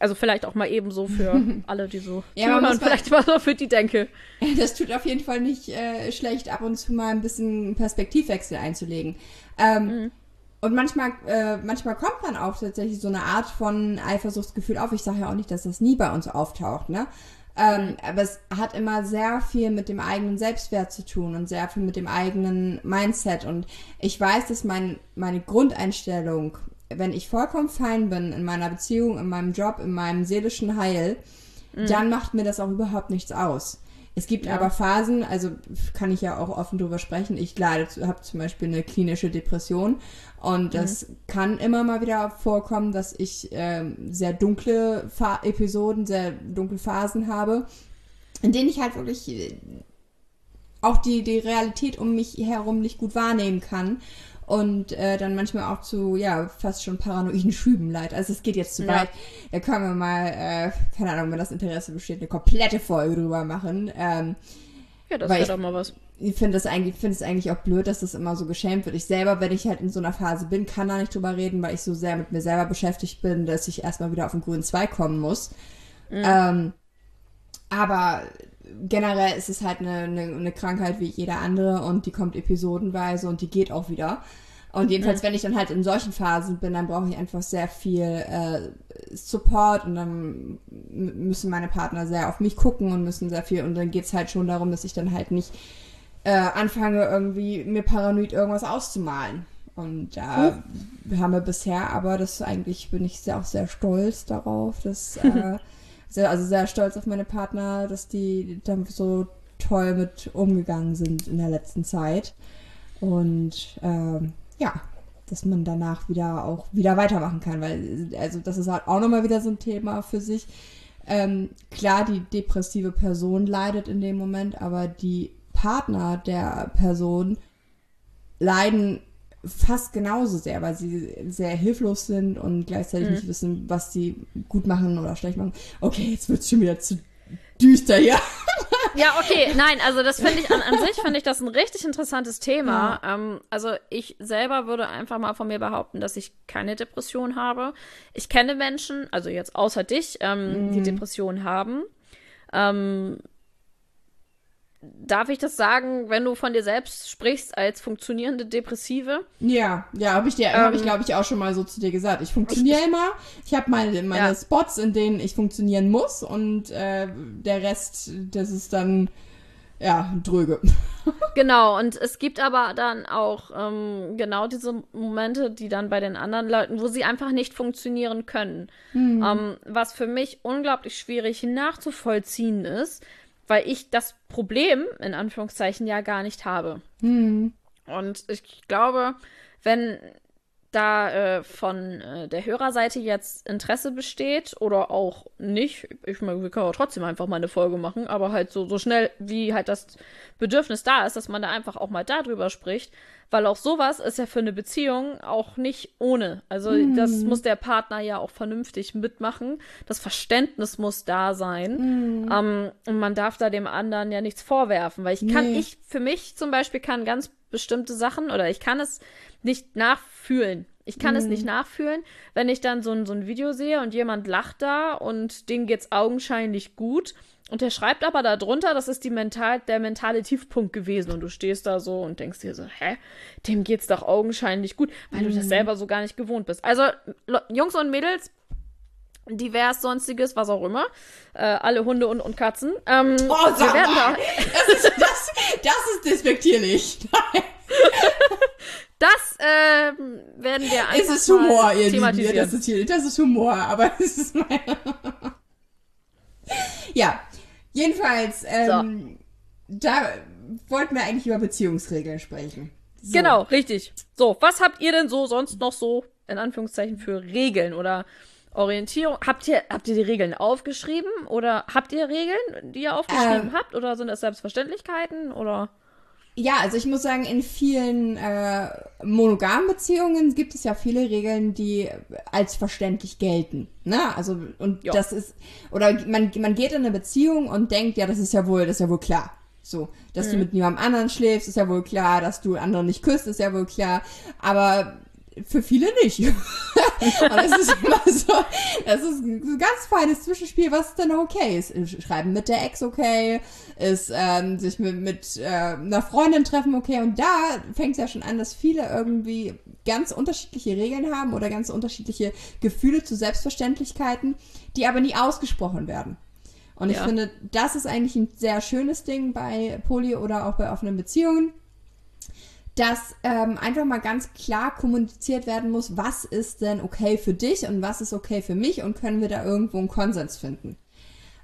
also vielleicht auch mal ebenso für [laughs] alle, die so Ja, mal- vielleicht mal so für die Denke. [laughs] das tut auf jeden Fall nicht äh, schlecht, ab und zu mal ein bisschen Perspektivwechsel einzulegen. Ähm, Und manchmal, äh, manchmal kommt dann auch tatsächlich so eine Art von Eifersuchtsgefühl auf. Ich sage ja auch nicht, dass das nie bei uns auftaucht, ne? Ähm, aber es hat immer sehr viel mit dem eigenen Selbstwert zu tun und sehr viel mit dem eigenen Mindset. Und ich weiß, dass mein, meine Grundeinstellung, wenn ich vollkommen fein bin in meiner Beziehung, in meinem Job, in meinem seelischen Heil, dann macht mir das auch überhaupt nichts aus. Es gibt aber Phasen, also kann ich ja auch offen drüber sprechen. Ich leide, habe zum Beispiel eine klinische Depression und das kann immer mal wieder vorkommen, dass ich ähm, sehr dunkle Fa Episoden, sehr dunkle Phasen habe, in denen ich halt wirklich äh, auch die, die Realität um mich herum nicht gut wahrnehmen kann und äh, dann manchmal auch zu, ja, fast schon paranoiden Schüben leid. Also es geht jetzt zu Ja. weit. Da können wir mal, äh, keine Ahnung, wenn das Interesse besteht, eine komplette Folge drüber machen. Ähm, Ja, das wäre ich- doch mal was. ich finde es eigentlich, finde es eigentlich auch blöd, dass das immer so geschämt wird. Ich selber, wenn ich halt in so einer Phase bin, kann da nicht drüber reden, weil ich so sehr mit mir selber beschäftigt bin, dass ich erstmal wieder auf den grünen Zweig kommen muss. Mhm. Ähm, aber generell ist es halt eine, eine, eine, Krankheit wie jeder andere und die kommt episodenweise und die geht auch wieder. Und jedenfalls, mhm. wenn ich dann halt in solchen Phasen bin, dann brauche ich einfach sehr viel äh, Support und dann müssen meine Partner sehr auf mich gucken und müssen sehr viel und dann geht es halt schon darum, dass ich dann halt nicht äh, anfange, irgendwie mir paranoid irgendwas auszumalen. Und da hm. haben wir bisher, aber das eigentlich bin ich sehr, auch sehr stolz darauf, dass, äh, [laughs] sehr, also sehr stolz auf meine Partner, dass die da so toll mit umgegangen sind in der letzten Zeit. Und ähm, ja, dass man danach wieder auch wieder weitermachen kann, weil also das ist halt auch nochmal wieder so ein Thema für sich. Ähm, klar, die depressive Person leidet in dem Moment, aber die Partner der Person leiden fast genauso sehr, weil sie sehr hilflos sind und gleichzeitig mhm. nicht wissen, was sie gut machen oder schlecht machen. Okay, jetzt wird es schon wieder zu düster hier. [laughs] Ja, okay, nein, also das finde ich an, an sich finde ich das ein richtig interessantes Thema. Ja. Ähm, also ich selber würde einfach mal von mir behaupten, dass ich keine Depression habe. Ich kenne Menschen, also jetzt außer dich, ähm, mhm. die Depression haben. Ähm, Darf ich das sagen, wenn du von dir selbst sprichst als funktionierende Depressive? Ja, ja, habe ich dir, ähm, habe ich glaube ich auch schon mal so zu dir gesagt. Ich funktioniere immer. Ich habe meine, meine ja. Spots, in denen ich funktionieren muss und äh, der Rest, das ist dann ja dröge. [laughs] genau. Und es gibt aber dann auch ähm, genau diese Momente, die dann bei den anderen Leuten, wo sie einfach nicht funktionieren können. Mhm. Ähm, was für mich unglaublich schwierig nachzuvollziehen ist weil ich das Problem in Anführungszeichen ja gar nicht habe. Mhm. Und ich glaube, wenn da äh, von äh, der Hörerseite jetzt Interesse besteht oder auch nicht, ich meine, wir können auch trotzdem einfach mal eine Folge machen, aber halt so, so schnell, wie halt das Bedürfnis da ist, dass man da einfach auch mal darüber spricht, weil auch sowas ist ja für eine Beziehung auch nicht ohne. Also mhm. das muss der Partner ja auch vernünftig mitmachen. Das Verständnis muss da sein. Mhm. Ähm, und man darf da dem anderen ja nichts vorwerfen, weil ich kann, nee. ich für mich zum Beispiel kann ganz bestimmte Sachen oder ich kann es nicht nachfühlen. Ich kann mhm. es nicht nachfühlen, wenn ich dann so ein, so ein Video sehe und jemand lacht da und dem geht's augenscheinlich gut und der schreibt aber darunter, das ist die mental, der mentale Tiefpunkt gewesen. Und du stehst da so und denkst dir so, hä? Dem geht's doch augenscheinlich gut, weil mhm. du das mhm. selber so gar nicht gewohnt bist. Also, Jungs und Mädels, divers, sonstiges, was auch immer. Äh, alle Hunde und, und Katzen. Ähm, oh, sag wir mal. Da das, ist, das, das ist despektierlich. [laughs] das äh, werden wir einfach Es ist Humor, ihr Lieben. Das, ist, das ist Humor, aber [laughs] es ist meine... ja, Jedenfalls, ähm, so. da wollten wir eigentlich über Beziehungsregeln sprechen. So. Genau, richtig. So, was habt ihr denn so sonst noch so, in Anführungszeichen, für Regeln oder Orientierung? Habt ihr, habt ihr die Regeln aufgeschrieben oder habt ihr Regeln, die ihr aufgeschrieben ähm, habt oder sind das Selbstverständlichkeiten oder? Ja, also ich muss sagen, in vielen äh, monogamen Beziehungen gibt es ja viele Regeln, die als verständlich gelten. Ne? Also, und jo. das ist, oder man, man geht in eine Beziehung und denkt, ja, das ist ja wohl, das ist ja wohl klar. So, dass mhm. du mit niemandem anderen schläfst, ist ja wohl klar, dass du anderen nicht küsst, ist ja wohl klar. Aber für viele nicht. [laughs] und es ist immer so, das ist ein ganz feines Zwischenspiel, was dann okay ist. Schreiben mit der Ex okay, ist ähm, sich mit, mit äh, einer Freundin treffen okay. Und da fängt es ja schon an, dass viele irgendwie ganz unterschiedliche Regeln haben oder ganz unterschiedliche Gefühle zu Selbstverständlichkeiten, die aber nie ausgesprochen werden. Und ich ja. finde, das ist eigentlich ein sehr schönes Ding bei Poly oder auch bei offenen Beziehungen dass ähm, einfach mal ganz klar kommuniziert werden muss, was ist denn okay für dich und was ist okay für mich und können wir da irgendwo einen Konsens finden.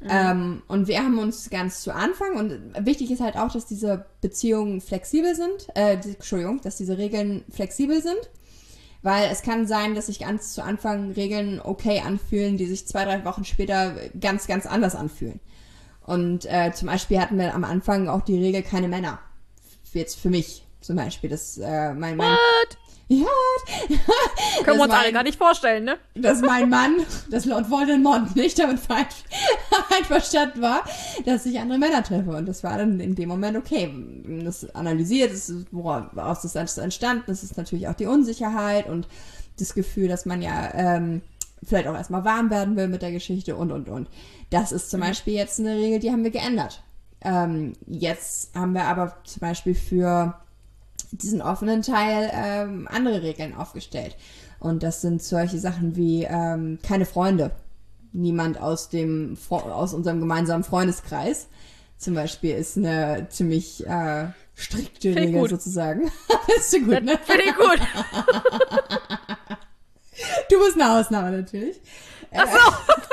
Mhm. Ähm, und wir haben uns ganz zu Anfang, und wichtig ist halt auch, dass diese Beziehungen flexibel sind, äh, die, Entschuldigung, dass diese Regeln flexibel sind, weil es kann sein, dass sich ganz zu Anfang Regeln okay anfühlen, die sich zwei, drei Wochen später ganz, ganz anders anfühlen. Und äh, zum Beispiel hatten wir am Anfang auch die Regel keine Männer. Jetzt für mich zum Beispiel. Das, äh, mein, mein, Ja, [laughs] Können wir uns mein, alle gar nicht vorstellen, ne? dass mein Mann, dass Lord Voldemort nicht damit [laughs] einverstanden war, dass ich andere Männer treffe. Und das war dann in dem Moment okay. Das analysiert, das ist, woraus das entstanden, das ist natürlich auch die Unsicherheit und das Gefühl, dass man ja ähm, vielleicht auch erstmal warm werden will mit der Geschichte und, und, und. Das ist zum Beispiel jetzt eine Regel, die haben wir geändert. Ähm, jetzt haben wir aber zum Beispiel für diesen offenen Teil ähm, andere Regeln aufgestellt. Und das sind solche Sachen wie ähm, keine Freunde. Niemand aus dem aus unserem gemeinsamen Freundeskreis. Zum Beispiel ist eine ziemlich äh, strikte Find Regel sozusagen. [laughs] Ist du gut, ne? Finde ich gut. [laughs] Du bist eine Ausnahme natürlich. Ach so. [laughs]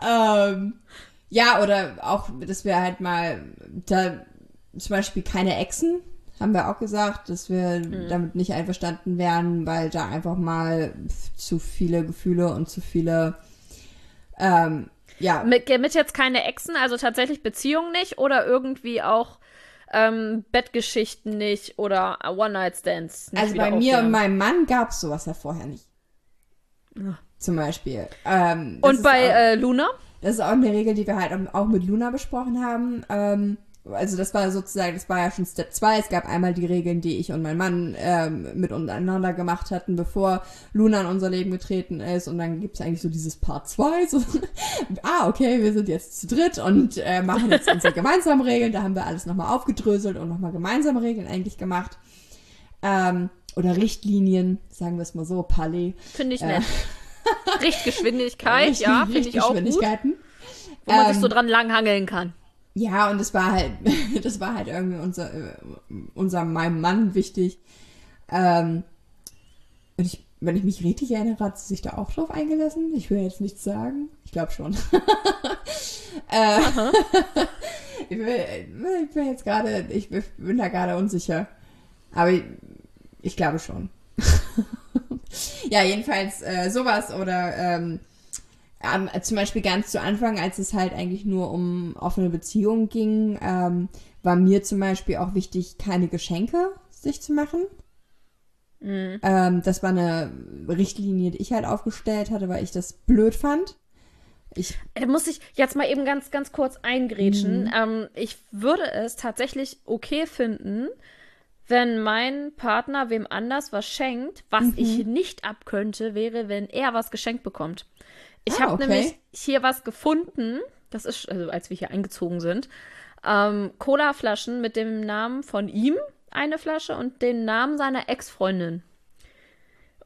Ähm, ja, oder auch, dass wir halt mal da zum Beispiel keine Echsen, haben wir auch gesagt, dass wir damit nicht einverstanden wären, weil da einfach mal zu viele Gefühle und zu viele, ähm, ja, Mit, mit jetzt keine Exen, also tatsächlich Beziehungen nicht oder irgendwie auch ähm, Bettgeschichten nicht oder One-Night-Stands nicht also bei mir und meinem Mann gab es sowas ja vorher nicht. Zum Beispiel. Ähm, Und bei auch- äh, Luna? Das ist auch eine Regel, die wir halt auch mit Luna besprochen haben. Ähm, also das war sozusagen, das war ja schon Step 2. Es gab einmal die Regeln, die ich und mein Mann ähm, miteinander gemacht hatten, bevor Luna in unser Leben getreten ist. Und dann gibt's eigentlich so dieses Part 2. So, [laughs] ah, okay, wir sind jetzt zu dritt und äh, machen jetzt unsere [laughs] gemeinsamen Regeln. Da haben wir alles nochmal aufgedröselt und nochmal gemeinsame Regeln eigentlich gemacht. Ähm, oder Richtlinien, sagen wir es mal so, Palais. Finde ich Äh, Richtgeschwindigkeit, ja, finde ich auch gut. Richtgeschwindigkeiten. Wo man sich Ähm, so dran langhangeln kann. Ja, und das war halt, [laughs] das war halt irgendwie unser, äh, unser meinem Mann wichtig. Ähm, und ich, wenn ich mich richtig erinnere, hat sie sich da auch drauf eingelassen. Ich will jetzt nichts sagen. Ich glaube schon. [laughs] äh, [laughs] ich, will, ich bin jetzt gerade, ich bin da gerade unsicher. Aber ich, ich glaube schon. [laughs] ja, jedenfalls äh, sowas oder ähm, ähm, zum Beispiel ganz zu Anfang, als es halt eigentlich nur um offene Beziehungen ging, ähm, war mir zum Beispiel auch wichtig, keine Geschenke sich zu machen. Ähm, das war eine Richtlinie, die ich halt aufgestellt hatte, weil ich das blöd fand. Ich, Da muss ich jetzt mal eben ganz, ganz kurz eingrätschen. Mhm. Ähm, ich würde es tatsächlich okay finden, wenn mein Partner wem anders was schenkt. Was Mhm. ich nicht abkönnte, wäre, wenn er was geschenkt bekommt. Ich Ah, habe okay. nämlich hier was gefunden. Das ist, also als wir hier eingezogen sind. Ähm, Cola-Flaschen mit dem Namen von ihm, eine Flasche, und den Namen seiner Ex-Freundin.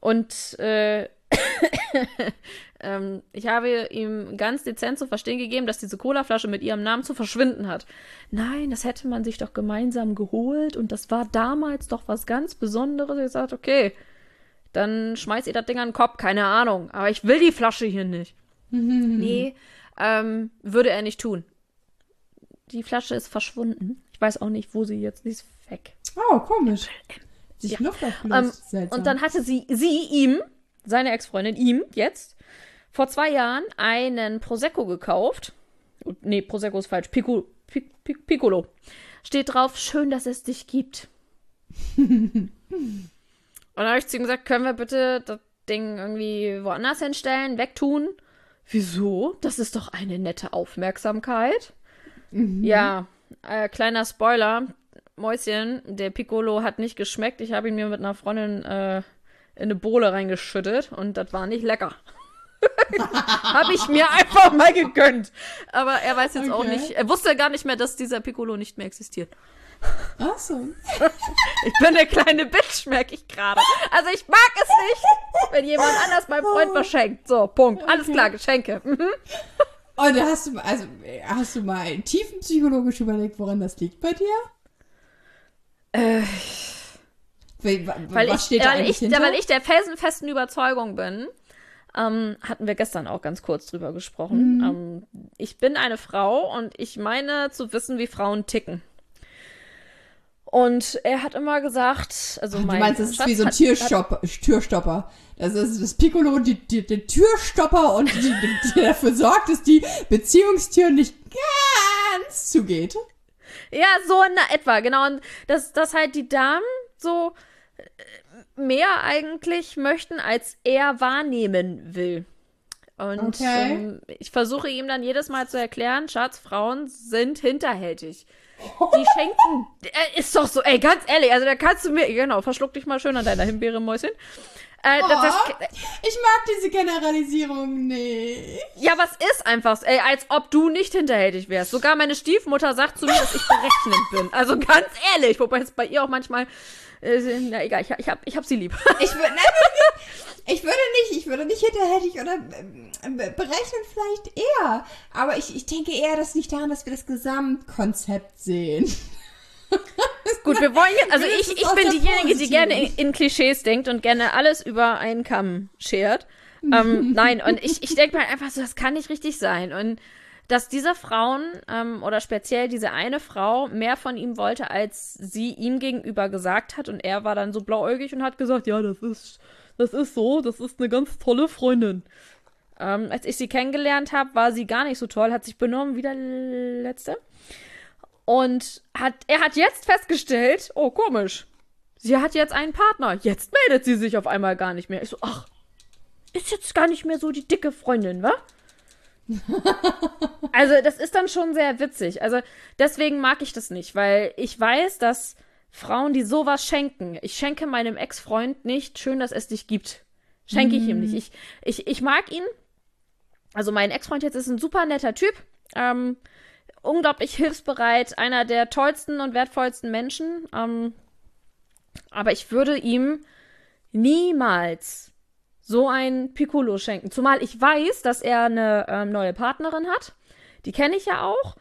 Und äh, [coughs] ähm, ich habe ihm ganz dezent zu verstehen gegeben, dass diese Colaflasche mit ihrem Namen zu verschwinden hat. Nein, das hätte man sich doch gemeinsam geholt und das war damals doch was ganz Besonderes. Ich sagte, okay, dann schmeißt ihr das Ding an den Kopf, keine Ahnung. Aber ich will die Flasche hier nicht. [laughs] nee, ähm, würde er nicht tun. Die Flasche ist verschwunden. Ich weiß auch nicht, wo sie jetzt ist. Weg. oh, komisch. Ja. Luft Ähm, und dann hatte sie, sie ihm, seine Ex-Freundin, ihm jetzt, vor zwei Jahren einen Prosecco gekauft. Nee, Prosecco ist falsch. Pico, Pic, Pic, Piccolo. Steht drauf, schön, dass es dich gibt. [laughs] und dann habe ich zu ihm gesagt, können wir bitte das Ding irgendwie woanders hinstellen, wegtun? Wieso? Das ist doch eine nette Aufmerksamkeit. Ja, äh, kleiner Spoiler. Mäuschen, der Piccolo hat nicht geschmeckt. Ich habe ihn mir mit einer Freundin äh, in eine Bohle reingeschüttet und das war nicht lecker. [laughs] habe ich mir einfach mal gegönnt. Aber er weiß jetzt auch Okay. nicht, er wusste gar nicht mehr, dass dieser Piccolo nicht mehr existiert. Ach so. [laughs] Ich bin eine kleine Bitch, merke ich gerade. Also ich mag es nicht, wenn jemand anders meinem Freund was schenkt. So, Punkt. Alles klar, Geschenke. Mhm. Und hast du, also, hast du mal tiefenpsychologisch überlegt, woran das liegt bei dir? Äh, Weil, ich, steht da weil, ich, weil ich der felsenfesten Überzeugung bin, ähm, hatten wir gestern auch ganz kurz drüber gesprochen. Mhm. Ähm, ich bin eine Frau und ich meine zu wissen, wie Frauen ticken. Und er hat immer gesagt, also Du mein meinst, das ist Schatz wie so ein Türstopper. Türstopper. Das ist das Piccolo, die, die, der Türstopper und die, die, der [laughs] dafür sorgt, dass die Beziehungstür nicht ganz zugeht. Ja, so in etwa, genau. Und dass, dass halt die Damen so mehr eigentlich möchten, als er wahrnehmen will. Und Okay. ähm, ich versuche ihm dann jedes Mal zu erklären, Schatz, Frauen sind hinterhältig. Die [laughs] schenken, äh, ist doch so, ey, ganz ehrlich, also da kannst du mir, genau, verschluck dich mal schön an deiner Himbeere, Mäuschen. Äh, das, das, Oh, ich mag diese Generalisierung nicht. ja, was ist einfach, so, ey, als ob du nicht hinterhältig wärst. Sogar meine Stiefmutter sagt zu mir, dass ich berechnend bin. Also ganz ehrlich, wobei es bei ihr auch manchmal, äh, na egal, ich, ich, hab, ich hab sie lieb. Ich würde, ich würde nicht, ich würde nicht hinterhältig oder ähm, be- berechnen vielleicht eher. Aber ich, ich denke eher, das liegt daran, dass wir das Gesamtkonzept sehen. [laughs] Gut, wir wollen jetzt, also ich, ich bin diejenige, die gerne in, in Klischees denkt und gerne alles über einen Kamm schert. Ähm, [laughs] nein, und ich, ich denke mal einfach so, das kann nicht richtig sein. Und dass diese Frauen ähm, oder speziell diese eine Frau mehr von ihm wollte, als sie ihm gegenüber gesagt hat. Und er war dann so blauäugig und hat gesagt, ja, das ist, das ist so, das ist eine ganz tolle Freundin. Ähm, als ich sie kennengelernt habe, war sie gar nicht so toll, hat sich benommen wie der letzte. Und hat, er hat jetzt festgestellt, oh, komisch. Sie hat jetzt einen Partner. Jetzt meldet sie sich auf einmal gar nicht mehr. Ich so, ach, ist jetzt gar nicht mehr so die dicke Freundin, wa? [laughs] also, das ist dann schon sehr witzig. Also, deswegen mag ich das nicht, weil ich weiß, dass Frauen, die sowas schenken, ich schenke meinem Ex-Freund nicht, schön, dass es dich gibt. Schenke ich ihm nicht. Ich, ich, ich mag ihn. Also, mein Ex-Freund jetzt ist ein super netter Typ. Ähm, unglaublich hilfsbereit, einer der tollsten und wertvollsten Menschen. Ähm, aber ich würde ihm niemals so ein Piccolo schenken. Zumal ich weiß, dass er eine ähm, neue Partnerin hat. Die kenne ich ja auch.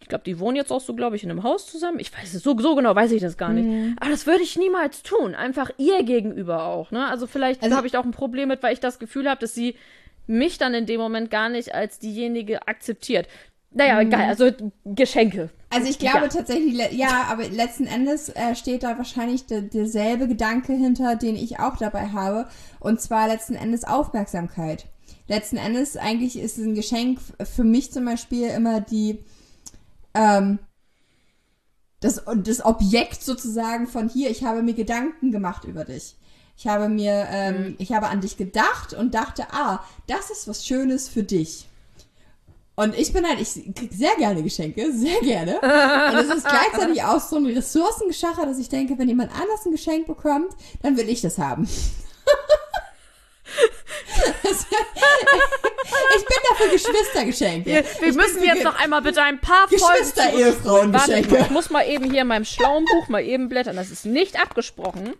Ich glaube, die wohnen jetzt auch so, glaube ich, in einem Haus zusammen. Ich weiß es, so, so genau weiß ich das gar nicht. Aber das würde ich niemals tun. Einfach ihr gegenüber auch, ne? Also vielleicht Also- habe ich auch ein Problem mit, weil ich das Gefühl habe, dass sie mich dann in dem Moment gar nicht als diejenige akzeptiert. Naja, egal, also Geschenke. Also ich glaube Ja. tatsächlich, ja, aber letzten Endes äh, steht da wahrscheinlich de, derselbe Gedanke hinter, den ich auch dabei habe. Und zwar letzten Endes Aufmerksamkeit. Letzten Endes eigentlich ist ein Geschenk für mich zum Beispiel immer die, ähm, das, das Objekt sozusagen von hier, ich habe mir Gedanken gemacht über dich. Ich habe mir, ähm, ich habe an dich gedacht und dachte, ah, das ist was Schönes für dich. Und ich bin halt, ich krieg sehr gerne Geschenke, sehr gerne. [laughs] Und es ist gleichzeitig auch so ein Ressourcengeschacher, dass ich denke, wenn jemand anders ein Geschenk bekommt, dann will ich das haben. [laughs] [laughs] Ich bin dafür Geschwistergeschenke. Wir, wir müssen jetzt Ge- noch einmal bitte ein paar Geschwister-Ehefrauen-Geschenke. ich muss mal eben hier in meinem schlauen Buch mal eben blättern. Das ist nicht abgesprochen.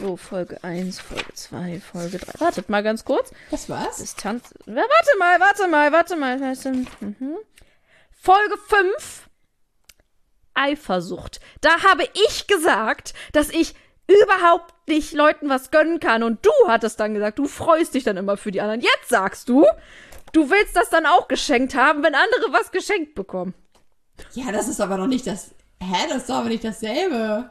So, Folge 1, Folge 2, Folge 3. Wartet mal ganz kurz. Was war's? Distanz. Ja, Warte mal, warte mal, warte mal. Mhm. Folge 5. Eifersucht. Da habe ich gesagt, dass ich überhaupt nicht Leuten was gönnen kann. Und du hattest dann gesagt, du freust dich dann immer für die anderen. Jetzt sagst du, du willst das dann auch geschenkt haben, wenn andere was geschenkt bekommen. Ja, das ist aber noch nicht das. Hä, das ist doch aber nicht dasselbe.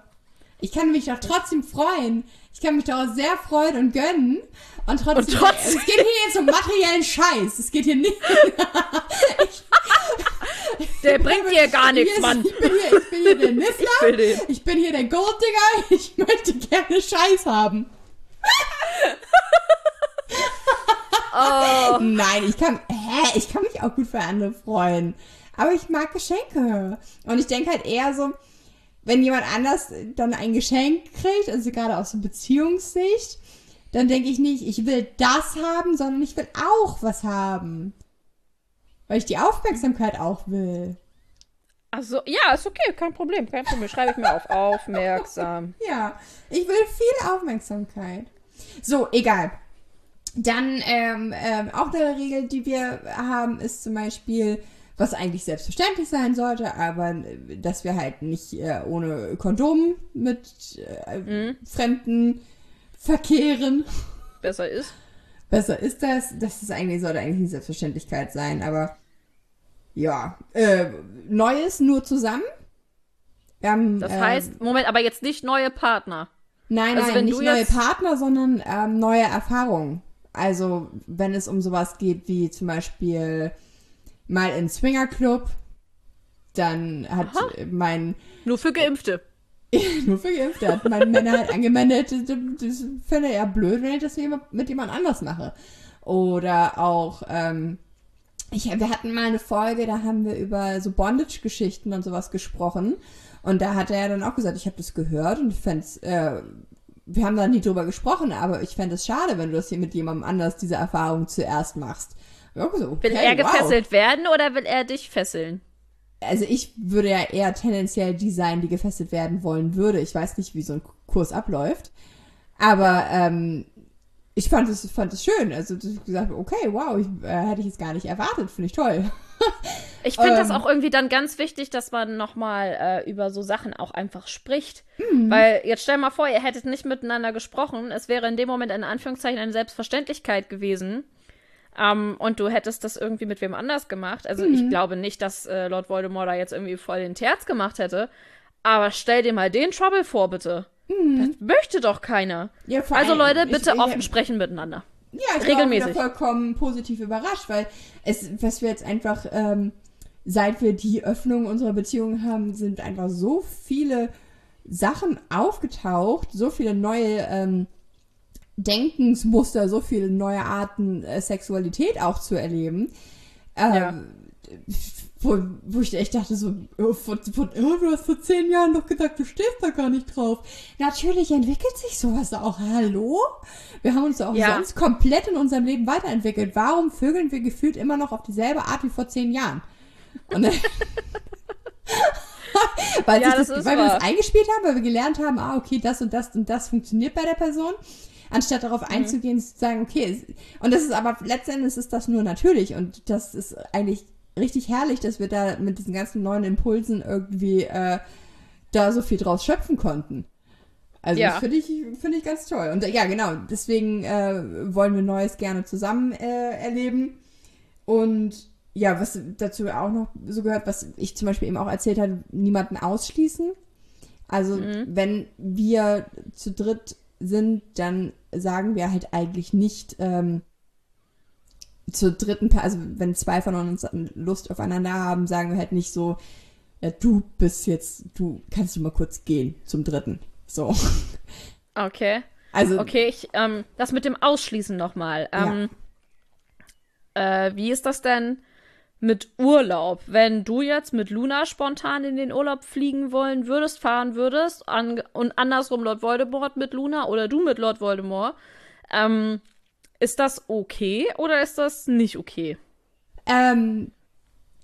Ich kann mich doch trotzdem freuen. Ich kann mich doch auch sehr freuen und gönnen. Und trotzdem. Und trotzdem- Es geht hier jetzt um materiellen Scheiß. Es geht hier nicht. [laughs] Der bringt dir gar nichts, Mann. Ich bin hier, ich bin hier der [laughs] Niffler. Ich. Ich bin hier der Golddigger. Ich möchte gerne Scheiß haben. Oh. Nein, ich kann. Hä? Ich kann mich auch gut für andere freuen. Aber ich mag Geschenke. Und ich denke halt eher so, wenn jemand anders dann ein Geschenk kriegt, also gerade aus der Beziehungssicht, dann denke ich nicht, ich will das haben, sondern ich will auch was haben. Weil ich die Aufmerksamkeit auch will. Also, ja, ist okay, kein Problem, kein Problem. Schreibe ich mir auf. [laughs] Aufmerksam. Ja, ich will viel Aufmerksamkeit. So, egal. Dann ähm, ähm, auch eine Regel, die wir haben, ist zum Beispiel, was eigentlich selbstverständlich sein sollte, aber äh, dass wir halt nicht äh, ohne Kondom mit äh, Fremden verkehren. Besser ist. Besser ist das. Das ist eigentlich, sollte eigentlich eine Selbstverständlichkeit sein, aber ja. Äh, Neues nur zusammen. Haben, Das ähm, heißt, Moment, aber jetzt nicht neue Partner. Nein, Also nein, nicht neue Partner, sondern ähm, neue Erfahrungen. Also wenn es um sowas geht wie zum Beispiel mal in Swingerclub dann hat Aha. mein Nur für Geimpfte. [laughs] nur für Geimpfte hat mein Männer halt angemeldet, das, das fände er blöd, wenn ich das mit jemand anders mache. Oder auch, ähm, ich, wir hatten mal eine Folge, da haben wir über so Bondage-Geschichten und sowas gesprochen. Und da hat er dann auch gesagt, ich habe das gehört und ich fände äh, wir haben da nie drüber gesprochen, aber ich fände es schade, wenn du das hier mit jemandem anders diese Erfahrung zuerst machst. Okay, Will er wow. gefesselt werden oder will er dich fesseln? Also ich würde ja eher tendenziell die sein, die gefesselt werden wollen würde. Ich weiß nicht, wie so ein Kurs abläuft. Aber ähm, ich fand es fand es schön. Also ich gesagt okay, wow, ich, äh, hätte ich jetzt gar nicht erwartet. Finde ich toll. [laughs] Ich finde das Ähm. auch irgendwie dann ganz wichtig, dass man nochmal äh, über so Sachen auch einfach spricht. Mhm. Weil jetzt stell mal vor, ihr hättet nicht miteinander gesprochen. Es wäre in dem Moment in Anführungszeichen eine Selbstverständlichkeit gewesen. Ähm, und du hättest das irgendwie mit wem anders gemacht. Also Mhm. ich glaube nicht, dass äh, Lord Voldemort da jetzt irgendwie voll den Terz gemacht hätte. Aber stell dir mal den Trouble vor, bitte. Das möchte doch keiner. Ja, Also Leute, Mhm. ich- bitte ich- offen sprechen miteinander. Ja, ich Regelmäßig. wieder vollkommen positiv überrascht, weil es, was wir jetzt einfach, ähm, seit wir die Öffnung unserer Beziehung haben, sind einfach so viele Sachen aufgetaucht, so viele neue ähm, Denkensmuster, so viele neue Arten äh, Sexualität auch zu erleben. Ähm, Ja. wo, wo ich echt dachte, so, oh, von, von, oh, du hast vor zehn Jahren doch gesagt, du stehst da gar nicht drauf. Natürlich entwickelt sich sowas auch. Hallo? Wir haben uns auch Ja. sonst komplett in unserem Leben weiterentwickelt. Warum vögeln wir gefühlt immer noch auf dieselbe Art wie vor zehn Jahren? Und, [laughs] weil, Ja, das das, weil wir das eingespielt haben, weil wir gelernt haben, ah, okay, das und das und das funktioniert bei der Person, anstatt Mhm. darauf einzugehen, zu sagen, okay, und das ist aber letztendlich ist das nur natürlich und das ist eigentlich richtig herrlich, dass wir da mit diesen ganzen neuen Impulsen irgendwie äh, da so viel draus schöpfen konnten. Also Ja. das finde ich, finde ich ganz toll. Und äh, ja, genau, deswegen äh, wollen wir Neues gerne zusammen äh, erleben. Und ja, was dazu auch noch so gehört, was ich zum Beispiel eben auch erzählt habe, niemanden ausschließen. Also wenn wir zu dritt sind, dann sagen wir halt eigentlich nicht ähm, zur dritten, Per- also wenn zwei von uns Lust aufeinander haben, sagen wir halt nicht so, ja, du bist jetzt, du kannst du mal kurz gehen zum dritten. So. Okay. Also Okay, ich, ähm, das mit dem Ausschließen nochmal. Ähm, äh, wie ist das denn mit Urlaub? Wenn du jetzt mit Luna spontan in den Urlaub fliegen wollen würdest, fahren würdest, an, und andersrum Lord Voldemort mit Luna oder du mit Lord Voldemort, ähm, ist das okay oder ist das nicht okay? Ähm,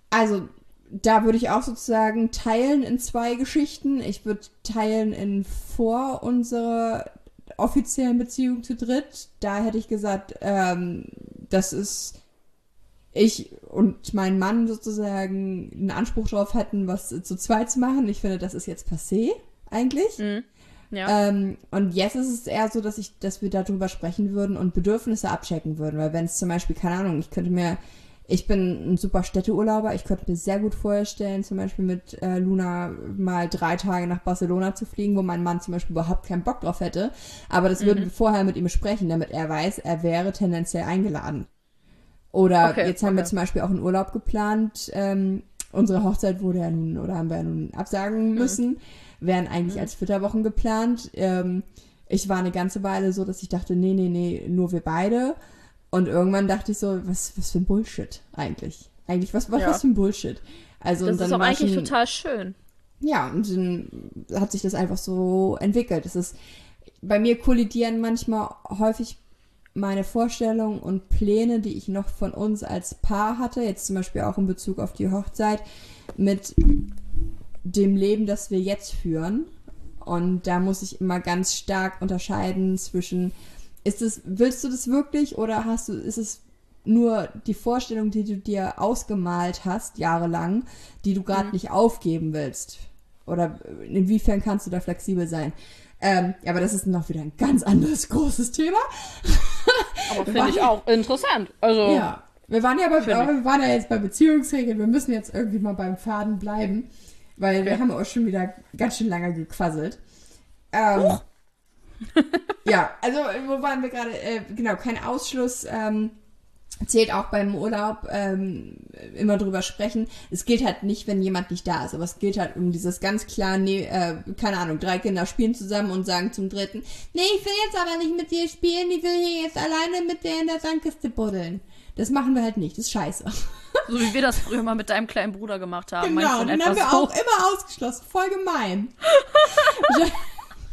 also, da würde ich auch sozusagen teilen in zwei Geschichten. Ich würde teilen in vor unserer offiziellen Beziehung zu dritt. Da hätte ich gesagt, ähm, das ist ich und mein Mann sozusagen einen Anspruch drauf hätten, was zu zweit zu machen. Ich finde, das ist jetzt passé, eigentlich. Ja. Ähm, und jetzt ist es eher so, dass ich, dass wir darüber sprechen würden und Bedürfnisse abchecken würden. Weil wenn es zum Beispiel, keine Ahnung, ich könnte mir, ich bin ein super Städteurlauber, ich könnte mir sehr gut vorstellen, zum Beispiel mit äh, Luna mal drei Tage nach Barcelona zu fliegen, wo mein Mann zum Beispiel überhaupt keinen Bock drauf hätte. Aber das würden wir vorher mit ihm besprechen, damit er weiß, er wäre tendenziell eingeladen. Oder Okay, jetzt haben wir okay. zum Beispiel auch einen Urlaub geplant. Ähm, unsere Hochzeit wurde ja nun, oder haben wir ja nun absagen müssen. Wären eigentlich als Flitterwochen geplant. Ähm, ich war eine ganze Weile so, dass ich dachte, nee, nee, nee, nur wir beide. Und irgendwann dachte ich so, was, was für ein Bullshit eigentlich. Eigentlich, was, was, Ja. was für ein Bullshit. Also, das ist war eigentlich schon, total schön. ja, und dann hat sich das einfach so entwickelt. Es ist, bei mir kollidieren manchmal häufig meine Vorstellungen und Pläne, die ich noch von uns als Paar hatte, jetzt zum Beispiel auch in Bezug auf die Hochzeit, mit dem Leben, das wir jetzt führen. Und da muss ich immer ganz stark unterscheiden zwischen, ist es, willst du das wirklich oder hast du, ist es nur die Vorstellung, die du dir ausgemalt hast, jahrelang, die du gerade nicht aufgeben willst? Oder inwiefern kannst du da flexibel sein? Ähm, ja, aber das ist noch wieder ein ganz anderes großes Thema. Aber finde ich auch interessant. Also, Ja. Wir waren ja bei, wir waren ja jetzt bei Beziehungsregeln. Wir müssen jetzt irgendwie mal beim Faden bleiben, weil wir Okay. haben auch schon wieder ganz schön lange gequasselt. Ähm, ja, also wo waren wir gerade? Äh, genau, kein Ausschluss. Ähm, zählt auch beim Urlaub ähm, immer drüber sprechen. Es gilt halt nicht, wenn jemand nicht da ist, aber es gilt halt um dieses ganz klar, nee, äh, keine Ahnung, drei Kinder spielen zusammen und sagen zum dritten, nee, ich will jetzt aber nicht mit dir spielen, ich will hier jetzt alleine mit dir in der Sandkiste buddeln. Das machen wir halt nicht, das ist scheiße. So wie wir das früher mal mit deinem kleinen Bruder gemacht haben. Genau, den haben wir so? auch immer ausgeschlossen. Voll gemein. [laughs] [laughs]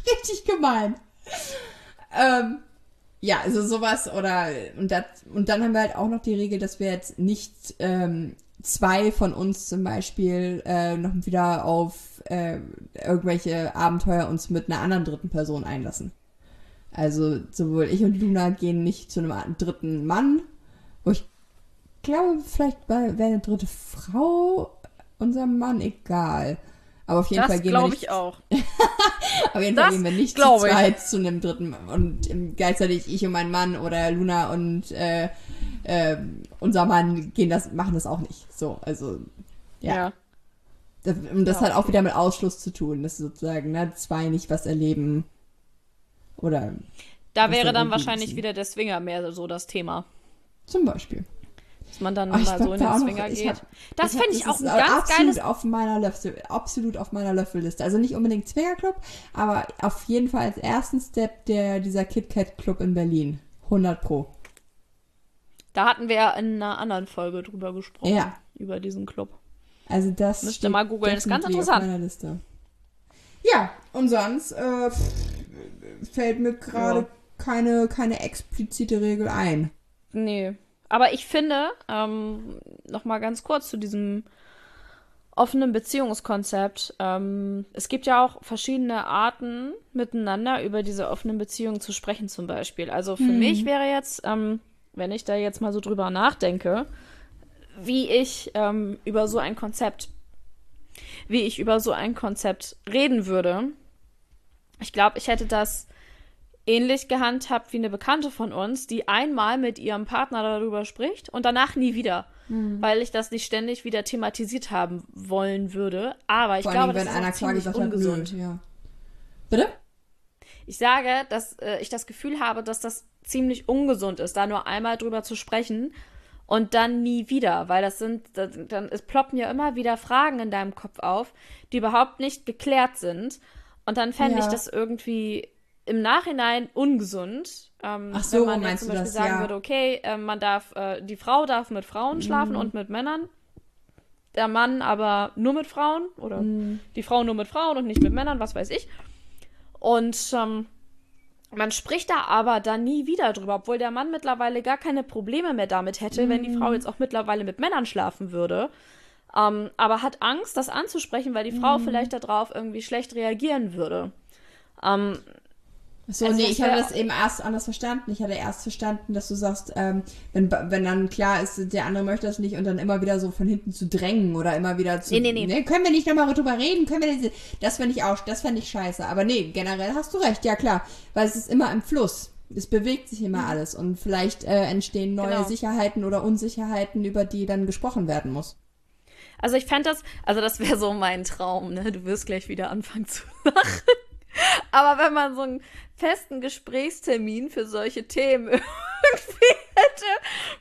Richtig gemein. Ähm, ja, also sowas oder und, das, und dann haben wir halt auch noch die Regel, dass wir jetzt nicht ähm, zwei von uns zum Beispiel äh, noch wieder auf äh, irgendwelche Abenteuer uns mit einer anderen dritten Person einlassen. Also sowohl ich und Luna gehen nicht zu einem dritten Mann, wo ich glaube, vielleicht wäre eine dritte Frau unserem Mann egal. Aber auf jeden das Fall gehen wir nicht. ich auch. [laughs] auf jeden Fall gehen wir nicht zu zweit zu einem dritten und gleichzeitig ich und mein Mann oder Luna und äh, äh, unser Mann gehen das machen das auch nicht. So, also ja. ja. Das, und das ja, hat auch wieder mit Ausschluss zu tun, dass sozusagen ne, zwei nicht was erleben oder. Da wäre dann wahrscheinlich wieder der Swinger mehr so das Thema. Zum Beispiel. Dass man dann Ach, mal so in den Swinger geht. Hab, das fände ich, auch ein ganz absolut geiles... Auf meiner Löffel, absolut auf meiner Löffelliste. Also nicht unbedingt Swingerclub, aber auf jeden Fall als ersten Step der, dieser KitKat Club in Berlin. 100 pro. Da hatten wir ja in einer anderen Folge drüber gesprochen. Ja. Über diesen Club. Also das Müsst ihr mal googeln, ist ganz interessant. Auf meiner Liste. Ja, und sonst äh, fällt mir gerade ja. keine, keine explizite Regel ein. Nee. Aber ich finde, ähm, noch mal ganz kurz zu diesem offenen Beziehungskonzept. Ähm, es gibt ja auch verschiedene Arten, miteinander über diese offenen Beziehungen zu sprechen, zum Beispiel. Also für hm. mich wäre jetzt, ähm, wenn ich da jetzt mal so drüber nachdenke, wie ich ähm, über so ein Konzept, wie ich über so ein Konzept reden würde. Ich glaube, ich hätte das ähnlich gehandhabt wie eine Bekannte von uns, die einmal mit ihrem Partner darüber spricht und danach nie wieder. Mhm. Weil ich das nicht ständig wieder thematisiert haben wollen würde. Aber ich Vor glaube, allem, das ist auch ziemlich ungesund. Hat, ja. Bitte? Ich sage, dass äh, ich das Gefühl habe, dass das ziemlich ungesund ist, da nur einmal drüber zu sprechen und dann nie wieder, weil das sind, dann es ploppen ja immer wieder Fragen in deinem Kopf auf, die überhaupt nicht geklärt sind. Und dann fände ja. ich das irgendwie im Nachhinein ungesund. Ähm, Ach so, wenn man jetzt zum Beispiel das? sagen ja. würde, okay, äh, man darf, äh, die Frau darf mit Frauen schlafen mhm. und mit Männern. Der Mann aber nur mit Frauen oder mhm. die Frau nur mit Frauen und nicht mit Männern, was weiß ich. Und ähm, man spricht da aber dann nie wieder drüber, obwohl der Mann mittlerweile gar keine Probleme mehr damit hätte, mhm. wenn die Frau mhm. jetzt auch mittlerweile mit Männern schlafen würde. Ähm, aber hat Angst, das anzusprechen, weil die Frau mhm. vielleicht darauf irgendwie schlecht reagieren würde. Ähm, so, also nee, ich hatte das eben erst anders verstanden. Ich hatte erst verstanden, dass du sagst, ähm, wenn, wenn dann klar ist, der andere möchte das nicht und dann immer wieder so von hinten zu drängen oder immer wieder zu. Nee, nee, nee. nee können wir nicht nochmal drüber reden? Können wir das, das fände ich auch, das fände ich scheiße. Aber nee, generell hast du recht, ja klar. Weil es ist immer im Fluss. Es bewegt sich immer mhm. alles und vielleicht äh, entstehen neue genau. Sicherheiten oder Unsicherheiten, über die dann gesprochen werden muss. Also ich fände das, also das wäre so mein Traum, ne? Du wirst gleich wieder anfangen zu [laughs] lachen. Aber wenn man so einen festen Gesprächstermin für solche Themen [laughs] irgendwie hätte,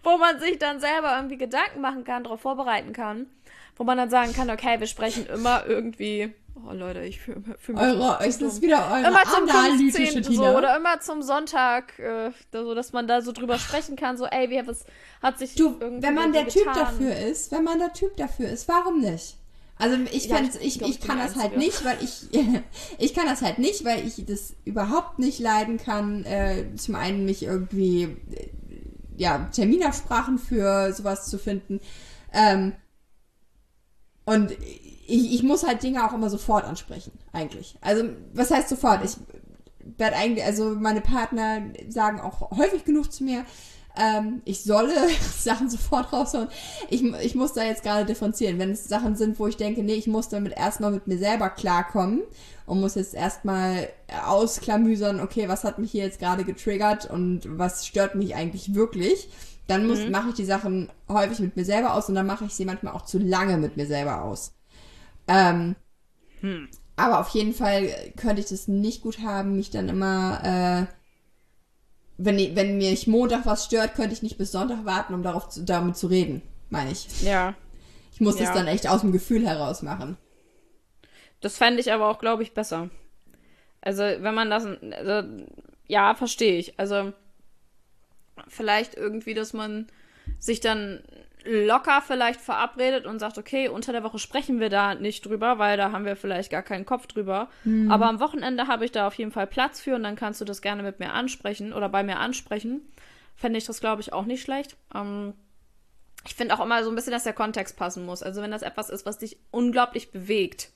wo man sich dann selber irgendwie Gedanken machen kann, darauf vorbereiten kann, wo man dann sagen kann, okay, wir sprechen immer irgendwie Oh Leute, ich fühle fühl mich. Eure, ist das wieder eure immer zum analytische 15. So, oder immer zum Sonntag, äh, so, dass man da so drüber sprechen kann, so, ey, wie was hat sich du, wenn man der getan? Typ dafür ist, wenn man der Typ dafür ist, warum nicht? Also ich, ja, ich, ich, ich kann das halt nicht, weil ich [laughs] ich kann das halt nicht, weil ich das überhaupt nicht leiden kann. Äh, zum einen mich irgendwie äh, ja Terminabsprachen für sowas zu finden. Ähm, und ich, ich muss halt Dinge auch immer sofort ansprechen, eigentlich. Also was heißt sofort? Ich werde eigentlich, also meine Partner sagen auch häufig genug zu mir, ähm, ich solle [laughs] Sachen sofort raushauen. Ich, ich muss da jetzt gerade differenzieren. Wenn es Sachen sind, wo ich denke, nee, ich muss damit erstmal mit mir selber klarkommen und muss jetzt erstmal ausklamüsern, okay, was hat mich hier jetzt gerade getriggert und was stört mich eigentlich wirklich, dann muss, mhm. mache ich die Sachen häufig mit mir selber aus und dann mache ich sie manchmal auch zu lange mit mir selber aus. Ähm, hm. Aber auf jeden Fall könnte ich das nicht gut haben, mich dann immer äh, wenn, ich- wenn mich Montag was stört, könnte ich nicht bis Sonntag warten, um darauf zu, damit zu reden, meine ich. Ja. Ich muss Ja. das dann echt aus dem Gefühl heraus machen. Das fände ich aber auch, glaube ich, besser. Also, wenn man das. Also, ja, verstehe ich. Also, vielleicht irgendwie, dass man sich dann locker vielleicht verabredet und sagt, okay, unter der Woche sprechen wir da nicht drüber, weil da haben wir vielleicht gar keinen Kopf drüber. Aber am Wochenende habe ich da auf jeden Fall Platz für und dann kannst du das gerne mit mir ansprechen oder bei mir ansprechen. Fände ich das, glaube ich, auch nicht schlecht. Ähm, ich finde auch immer so ein bisschen, dass der Kontext passen muss. Also wenn das etwas ist, was dich unglaublich bewegt,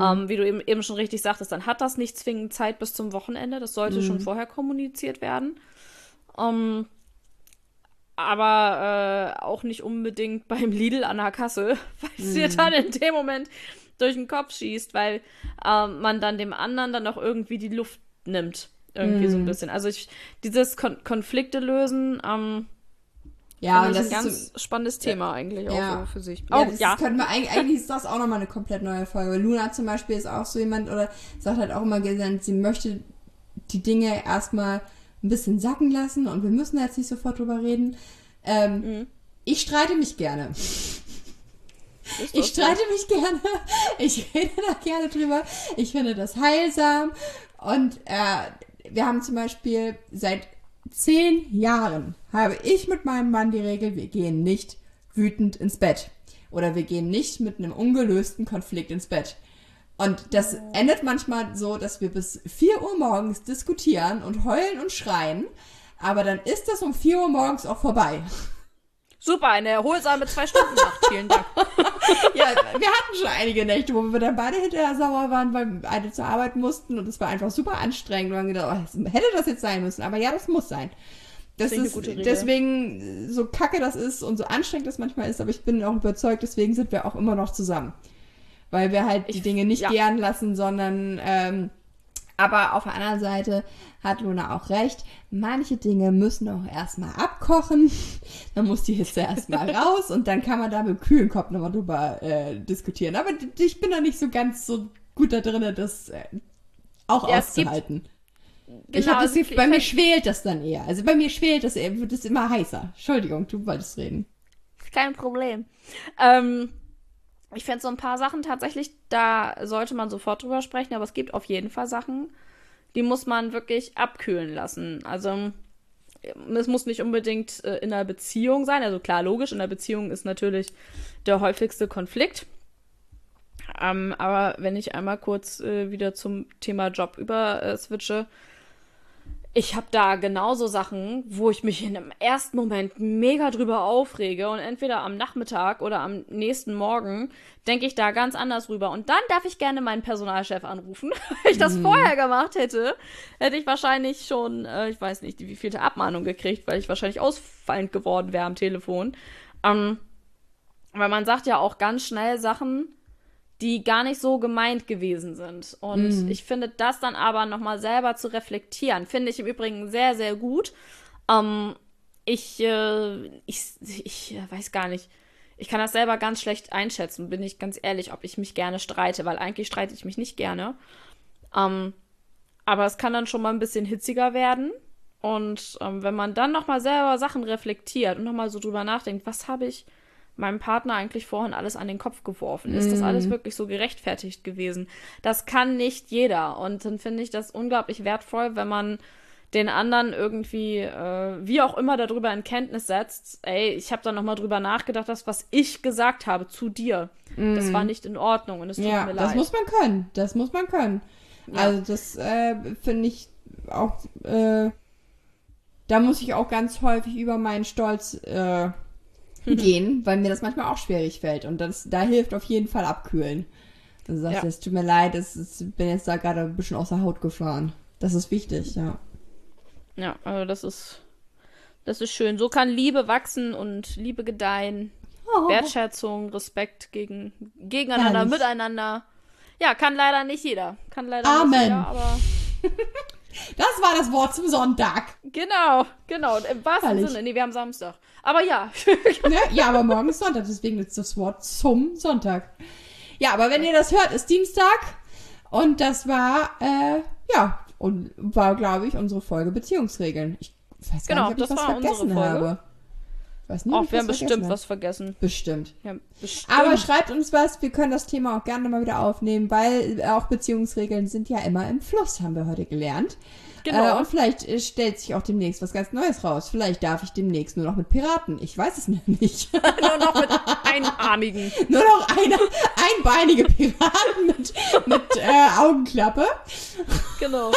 ähm, wie du eben, eben schon richtig sagtest, dann hat das nicht zwingend Zeit bis zum Wochenende. Das sollte schon vorher kommuniziert werden. Ähm, aber äh, auch nicht unbedingt [laughs] beim Lidl an der Kasse, weil es dir dann in dem Moment durch den Kopf schießt, weil ähm, man dann dem anderen dann auch irgendwie die Luft nimmt. Irgendwie so ein bisschen. Also ich, dieses Kon Konflikte lösen, ähm, Ja, das ein ist ganz so, spannendes Thema eigentlich auch Ja. für sich. Ja, Oh, das ja. könnten wir eigentlich, ist das auch nochmal eine komplett neue Folge. Weil Luna zum Beispiel ist auch so jemand oder sagt halt auch immer gesagt, sie möchte die Dinge erstmal ein bisschen sacken lassen und wir müssen jetzt nicht sofort drüber reden. Ähm, Mhm. Ich streite mich gerne. Ich streite mich gerne. Ich rede da gerne drüber. Ich finde das heilsam. Und äh, wir haben zum Beispiel seit zehn Jahren habe ich mit meinem Mann die Regel, wir gehen nicht wütend ins Bett. Oder wir gehen nicht mit einem ungelösten Konflikt ins Bett. Und das endet manchmal so, dass wir bis 4 Uhr morgens diskutieren und heulen und schreien. Aber dann ist das um 4 Uhr morgens auch vorbei. Super, eine erholsame zwei Stunden Nacht. [laughs] Vielen Dank. Ja, wir hatten schon einige Nächte, wo wir dann beide hinterher sauer waren, weil wir beide zur Arbeit mussten und es war einfach super anstrengend. Und wir haben gedacht, oh, hätte das jetzt sein müssen, aber ja, das muss sein. Das ist deswegen so kacke das ist und so anstrengend das manchmal ist, aber ich bin auch überzeugt, deswegen sind wir auch immer noch zusammen. Weil wir halt die Ich- Dinge nicht ja. gern lassen, sondern ähm, aber auf der anderen Seite hat Luna auch recht, manche Dinge müssen auch erstmal abkochen. [laughs] Dann muss die Hitze erstmal [laughs] raus und dann kann man da mit kühlen Kopf nochmal drüber äh, diskutieren. Aber ich bin da nicht so ganz so gut da drin, das äh, auch Ja, auszuhalten. ich Genau, habe das also Gefühl, bei mir ich- schwelt das dann eher. Also bei mir schwelt das eher, wird es immer heißer. Entschuldigung, du wolltest reden. Kein Problem. Ähm, ich finde so ein paar Sachen tatsächlich, da sollte man sofort drüber sprechen, aber es gibt auf jeden Fall Sachen, die muss man wirklich abkühlen lassen. Also es muss nicht unbedingt äh, in einer Beziehung sein. Also klar, logisch, in einer Beziehung ist natürlich der häufigste Konflikt. Ähm, aber wenn ich einmal kurz äh, wieder zum Thema Job über äh, ich habe da genauso Sachen, wo ich mich in einem ersten Moment mega drüber aufrege und entweder am Nachmittag oder am nächsten Morgen denke ich da ganz anders rüber. Und dann darf ich gerne meinen Personalchef anrufen. [laughs] Wenn ich das vorher gemacht hätte, hätte ich wahrscheinlich schon, äh, ich weiß nicht, wie vielte Abmahnung gekriegt, weil ich wahrscheinlich ausfallend geworden wäre am Telefon. Ähm, weil man sagt ja auch ganz schnell Sachen, die gar nicht so gemeint gewesen sind. Und ich finde das dann aber nochmal selber zu reflektieren, finde ich im Übrigen sehr, sehr gut. Ähm, ich, äh, ich, ich äh, weiß gar nicht. Ich kann das selber ganz schlecht einschätzen, bin ich ganz ehrlich, ob ich mich gerne streite, weil eigentlich streite ich mich nicht gerne. Ähm, aber es kann dann schon mal ein bisschen hitziger werden. Und ähm, wenn man dann nochmal selber Sachen reflektiert und nochmal so drüber nachdenkt, was habe ich meinem Partner eigentlich vorhin alles an den Kopf geworfen? Ist das alles wirklich so gerechtfertigt gewesen? Das kann nicht jeder. Und dann finde ich das unglaublich wertvoll, wenn man den anderen irgendwie, äh, wie auch immer, darüber in Kenntnis setzt, ey, ich habe da nochmal drüber nachgedacht, das, was ich gesagt habe zu dir, das war nicht in Ordnung und es tut Ja, mir das leid. muss man können. Das muss man können. Also das äh, finde ich auch, äh, da muss ich auch ganz häufig über meinen Stolz äh, [laughs] gehen, weil mir das manchmal auch schwierig fällt. Und das, da hilft auf jeden Fall abkühlen. Dann sagst du, Ja. es tut mir leid, es ist, bin jetzt da gerade ein bisschen aus der Haut gefahren. Das ist wichtig, ja. Ja, also das ist, das ist schön. So kann Liebe wachsen und Liebe gedeihen. Oh. Wertschätzung, Respekt gegen, gegeneinander, miteinander. Ja, kann leider nicht jeder. Kann leider Amen. nicht jeder, aber [laughs] Das war das Wort zum Sonntag. genau, genau. Im wahrsten Herrlich. Sinne. Nee, wir haben Samstag. Aber ja. [laughs] Ne? Ja, aber morgen ist Sonntag, deswegen ist das Wort zum Sonntag. Ja, aber wenn ihr das hört, ist Dienstag. Und das war, äh, ja, und war, glaube ich, unsere Folge Beziehungsregeln. Ich, weiß gar Genau, nicht, ob ich das was vergessen habe. Ich weiß nicht, Oh, ob ich wir haben was bestimmt vergessen was vergessen. Bestimmt. Bestimmt. Aber schreibt uns was, wir können das Thema auch gerne mal wieder aufnehmen, weil auch Beziehungsregeln sind ja immer im Fluss, haben wir heute gelernt. Genau. Äh, und vielleicht äh, stellt sich auch demnächst was ganz Neues raus. Vielleicht darf ich demnächst nur noch mit Piraten. Ich weiß es [laughs] nicht. [laughs] nur noch mit einarmigen. [laughs] nur noch eine einbeinige Piraten mit, mit äh, Augenklappe. Genau.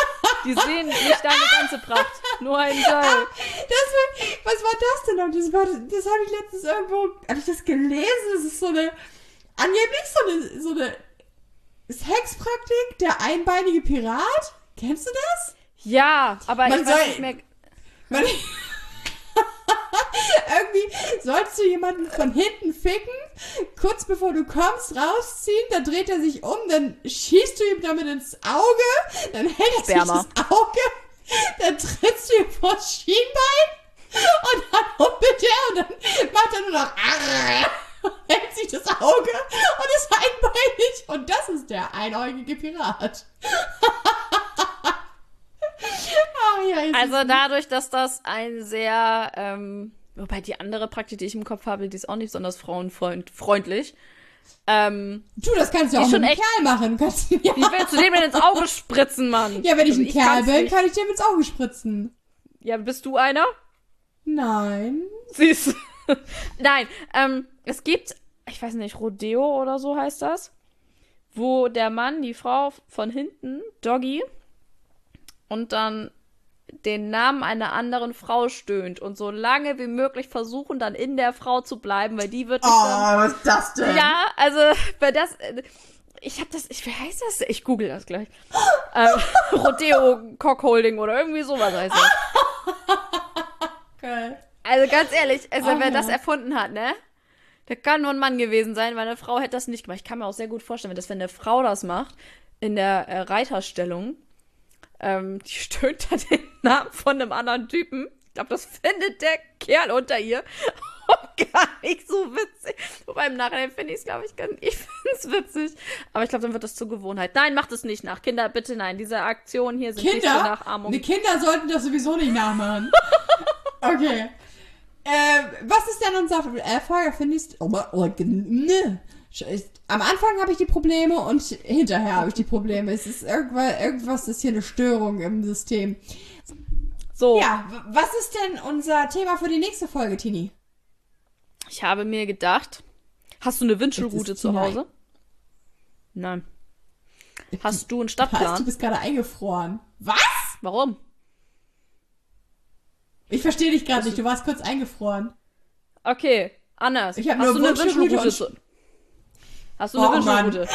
Die sehen nicht deine ganze Pracht. Nur ein Seil. Das war, was war das denn noch? Das, war, das habe ich letztens irgendwo, habe ich das gelesen? Das ist so eine, angeblich so eine, so eine Sexpraktik, der einbeinige Pirat. Kennst du das? Ja, aber Man ich soll- weiß nicht mehr. Man, [laughs] irgendwie sollst du jemanden von hinten ficken, kurz bevor du kommst, rausziehen, dann dreht er sich um, dann schießt du ihm damit ins Auge, dann hält er sich Sperma. das Auge, dann trittst du ihm vors Schienbein und dann humpelt er und dann macht er nur noch Arr [laughs] und hält sich das Auge und ist einbeinig und das ist der einäugige Pirat. [laughs] Ach ja, Also dadurch, dass das ein sehr, ähm, wobei die andere Praktik, die ich im Kopf habe, die ist auch nicht besonders frauenfreundlich. Ähm, Du, das kannst du auch schon mit echt- Kerl machen. Du kannst, ja. ich will zu dem ins Auge spritzen, Mann. ja, wenn ich Und ein Kerl kann's bin, nicht. kann ich dem ins Auge spritzen. Ja, bist du einer? Nein. Siehst du. [laughs] Nein, ähm, es gibt, ich weiß nicht, Rodeo oder so heißt das, wo der Mann die Frau von hinten, Doggy, und dann den Namen einer anderen Frau stöhnt und so lange wie möglich versuchen, dann in der Frau zu bleiben, weil die wird Oh, dann was ist das denn? Ja, also, weil das. äh, Ich habe das. Ich, wie heißt das? Ich google das gleich. ähm, [laughs] Rodeo Cockholding oder irgendwie sowas heißt das. Geil. Also ganz ehrlich, also Ach wer ja. das erfunden hat, ne? Der kann nur ein Mann gewesen sein, weil eine Frau hätte das nicht gemacht. Ich kann mir auch sehr gut vorstellen, dass wenn eine Frau das macht, in der äh, Reiterstellung, ähm, die stöhnt dann den Namen von einem anderen Typen. Ich glaube, das findet der Kerl unter ihr auch [laughs] gar nicht so witzig. Wobei im Nachhinein finde ich es, glaube ich, ganz, ich finde es witzig. Aber ich glaube, dann wird das zur Gewohnheit. Nein, macht es nicht nach. Kinder, bitte nein. Diese Aktionen hier sind nicht zur Kinder? Nachahmung. Die Kinder sollten das sowieso nicht nachmachen. [laughs] okay. Äh, was ist denn unser äh, Frage? Findest oh, oh, ne. Am Anfang habe ich die Probleme und hinterher habe ich die Probleme. Es ist irgendwas, irgendwas ist hier eine Störung im System. So. Ja, was ist denn unser Thema für die nächste Folge, Tini? Ich habe mir gedacht, hast du eine Wünschelroute zu Hause? Nein. Hast du einen Was? Stadtplan? Du bist gerade eingefroren. Was? Warum? Ich verstehe dich gerade nicht. Du warst kurz eingefroren. Okay, anders. Ich hab hast nur eine Wünschelroute Wünschelroute Hast du eine Oh, Mann. Wünschelroute?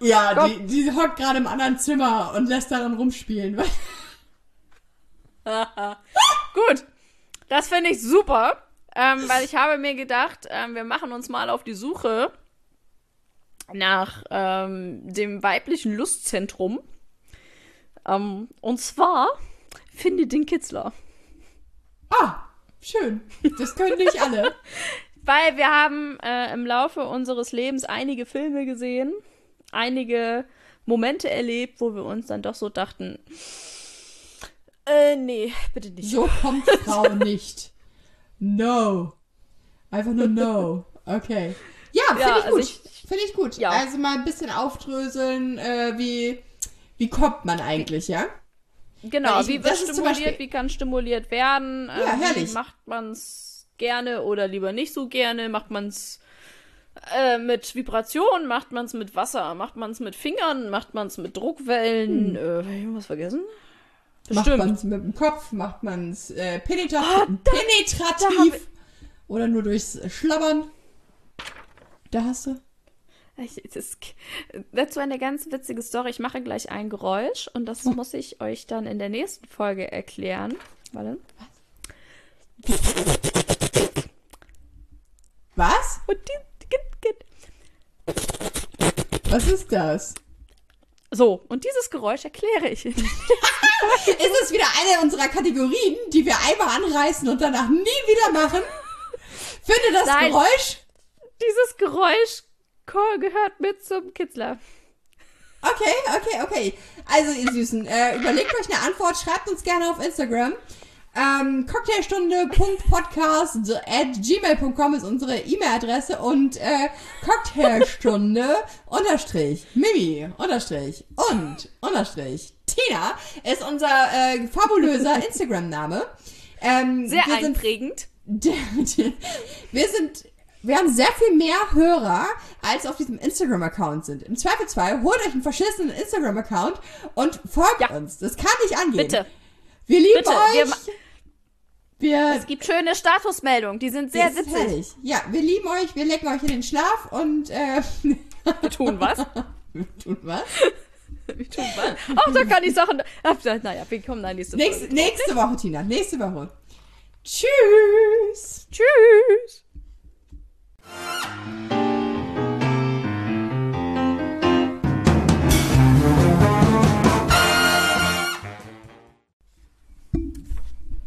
Ja, Komm. die, die hockt gerade im anderen Zimmer und lässt daran rumspielen. [laughs] [laughs] Gut. Das finde ich super, ähm, weil ich habe mir gedacht, ähm, wir machen uns mal auf die Suche nach ähm, dem weiblichen Lustzentrum. Ähm, und zwar finde den Kitzler. Ah, schön. Das können nicht alle. [laughs] Weil wir haben äh, im Laufe unseres Lebens einige Filme gesehen, einige Momente erlebt, wo wir uns dann doch so dachten, äh, nee, bitte nicht. So kommt [laughs] Frau nicht. No. Einfach nur no. Okay. Ja, finde Ja, ich also gut. ich- Finde ich gut. Ja. Also mal ein bisschen aufdröseln, äh, wie, wie kommt man eigentlich, ja? Genau, ich- wie wird stimuliert, Beispiel- wie kann stimuliert werden? Ja, ähm, herrlich. Wie macht man es gerne oder lieber nicht so gerne? Macht man es äh, mit Vibration? Macht man es mit Wasser? Macht man es mit Fingern? Macht man es mit Druckwellen? Äh, hab ich irgendwas vergessen? Macht Bestimmt. man es mit dem Kopf, macht man es äh, penetra Ah, da- da penetrativ hab oder nur durchs Schlabbern. Da hast du. Ich, das, dazu eine ganz witzige Story. Ich mache gleich ein Geräusch und das Hm. muss ich euch dann in der nächsten Folge erklären. Warte. Was? Und die, die, die, Was ist das? so, und dieses Geräusch erkläre ich. [laughs] Ist es wieder eine unserer Kategorien, die wir einmal anreißen und danach nie wieder machen? Finde das Nein. Geräusch? Dieses Geräusch gehört mit zum Kitzler. Okay, okay, okay. Also, ihr Süßen, äh, überlegt euch eine Antwort, schreibt uns gerne auf Instagram. Ähm, cocktailstunde.podcast at gmail.com ist unsere E-Mail-Adresse und äh, Cocktailstunde [laughs] unterstrich Mimi unterstrich und unterstrich Tina ist unser äh, fabulöser [laughs] Instagram-Name. Ähm, Sehr wir sind- einprägend. [laughs] wir sind, wir haben sehr viel mehr Hörer, als auf diesem Instagram-Account sind. Im Zweifelsfall holt euch einen verschissenen Instagram-Account und folgt Ja. uns. Das kann nicht angehen. Bitte. Wir lieben Bitte, euch. Wir, Es gibt schöne Statusmeldungen, die sind sehr witzig. herrlich. Ja, wir lieben euch, wir lecken euch in den Schlaf und äh, Wir tun was? [laughs] wir tun was? Wir tun was? Ach, da kann ich Sachen. Ach, naja, wir kommen dann nächste Nächste, Folge. nächste Woche, Tina. Nächste Woche. Tschüss. Tschüss.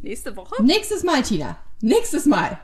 Nächste Woche? Nächstes Mal, Tina. Nächstes Mal.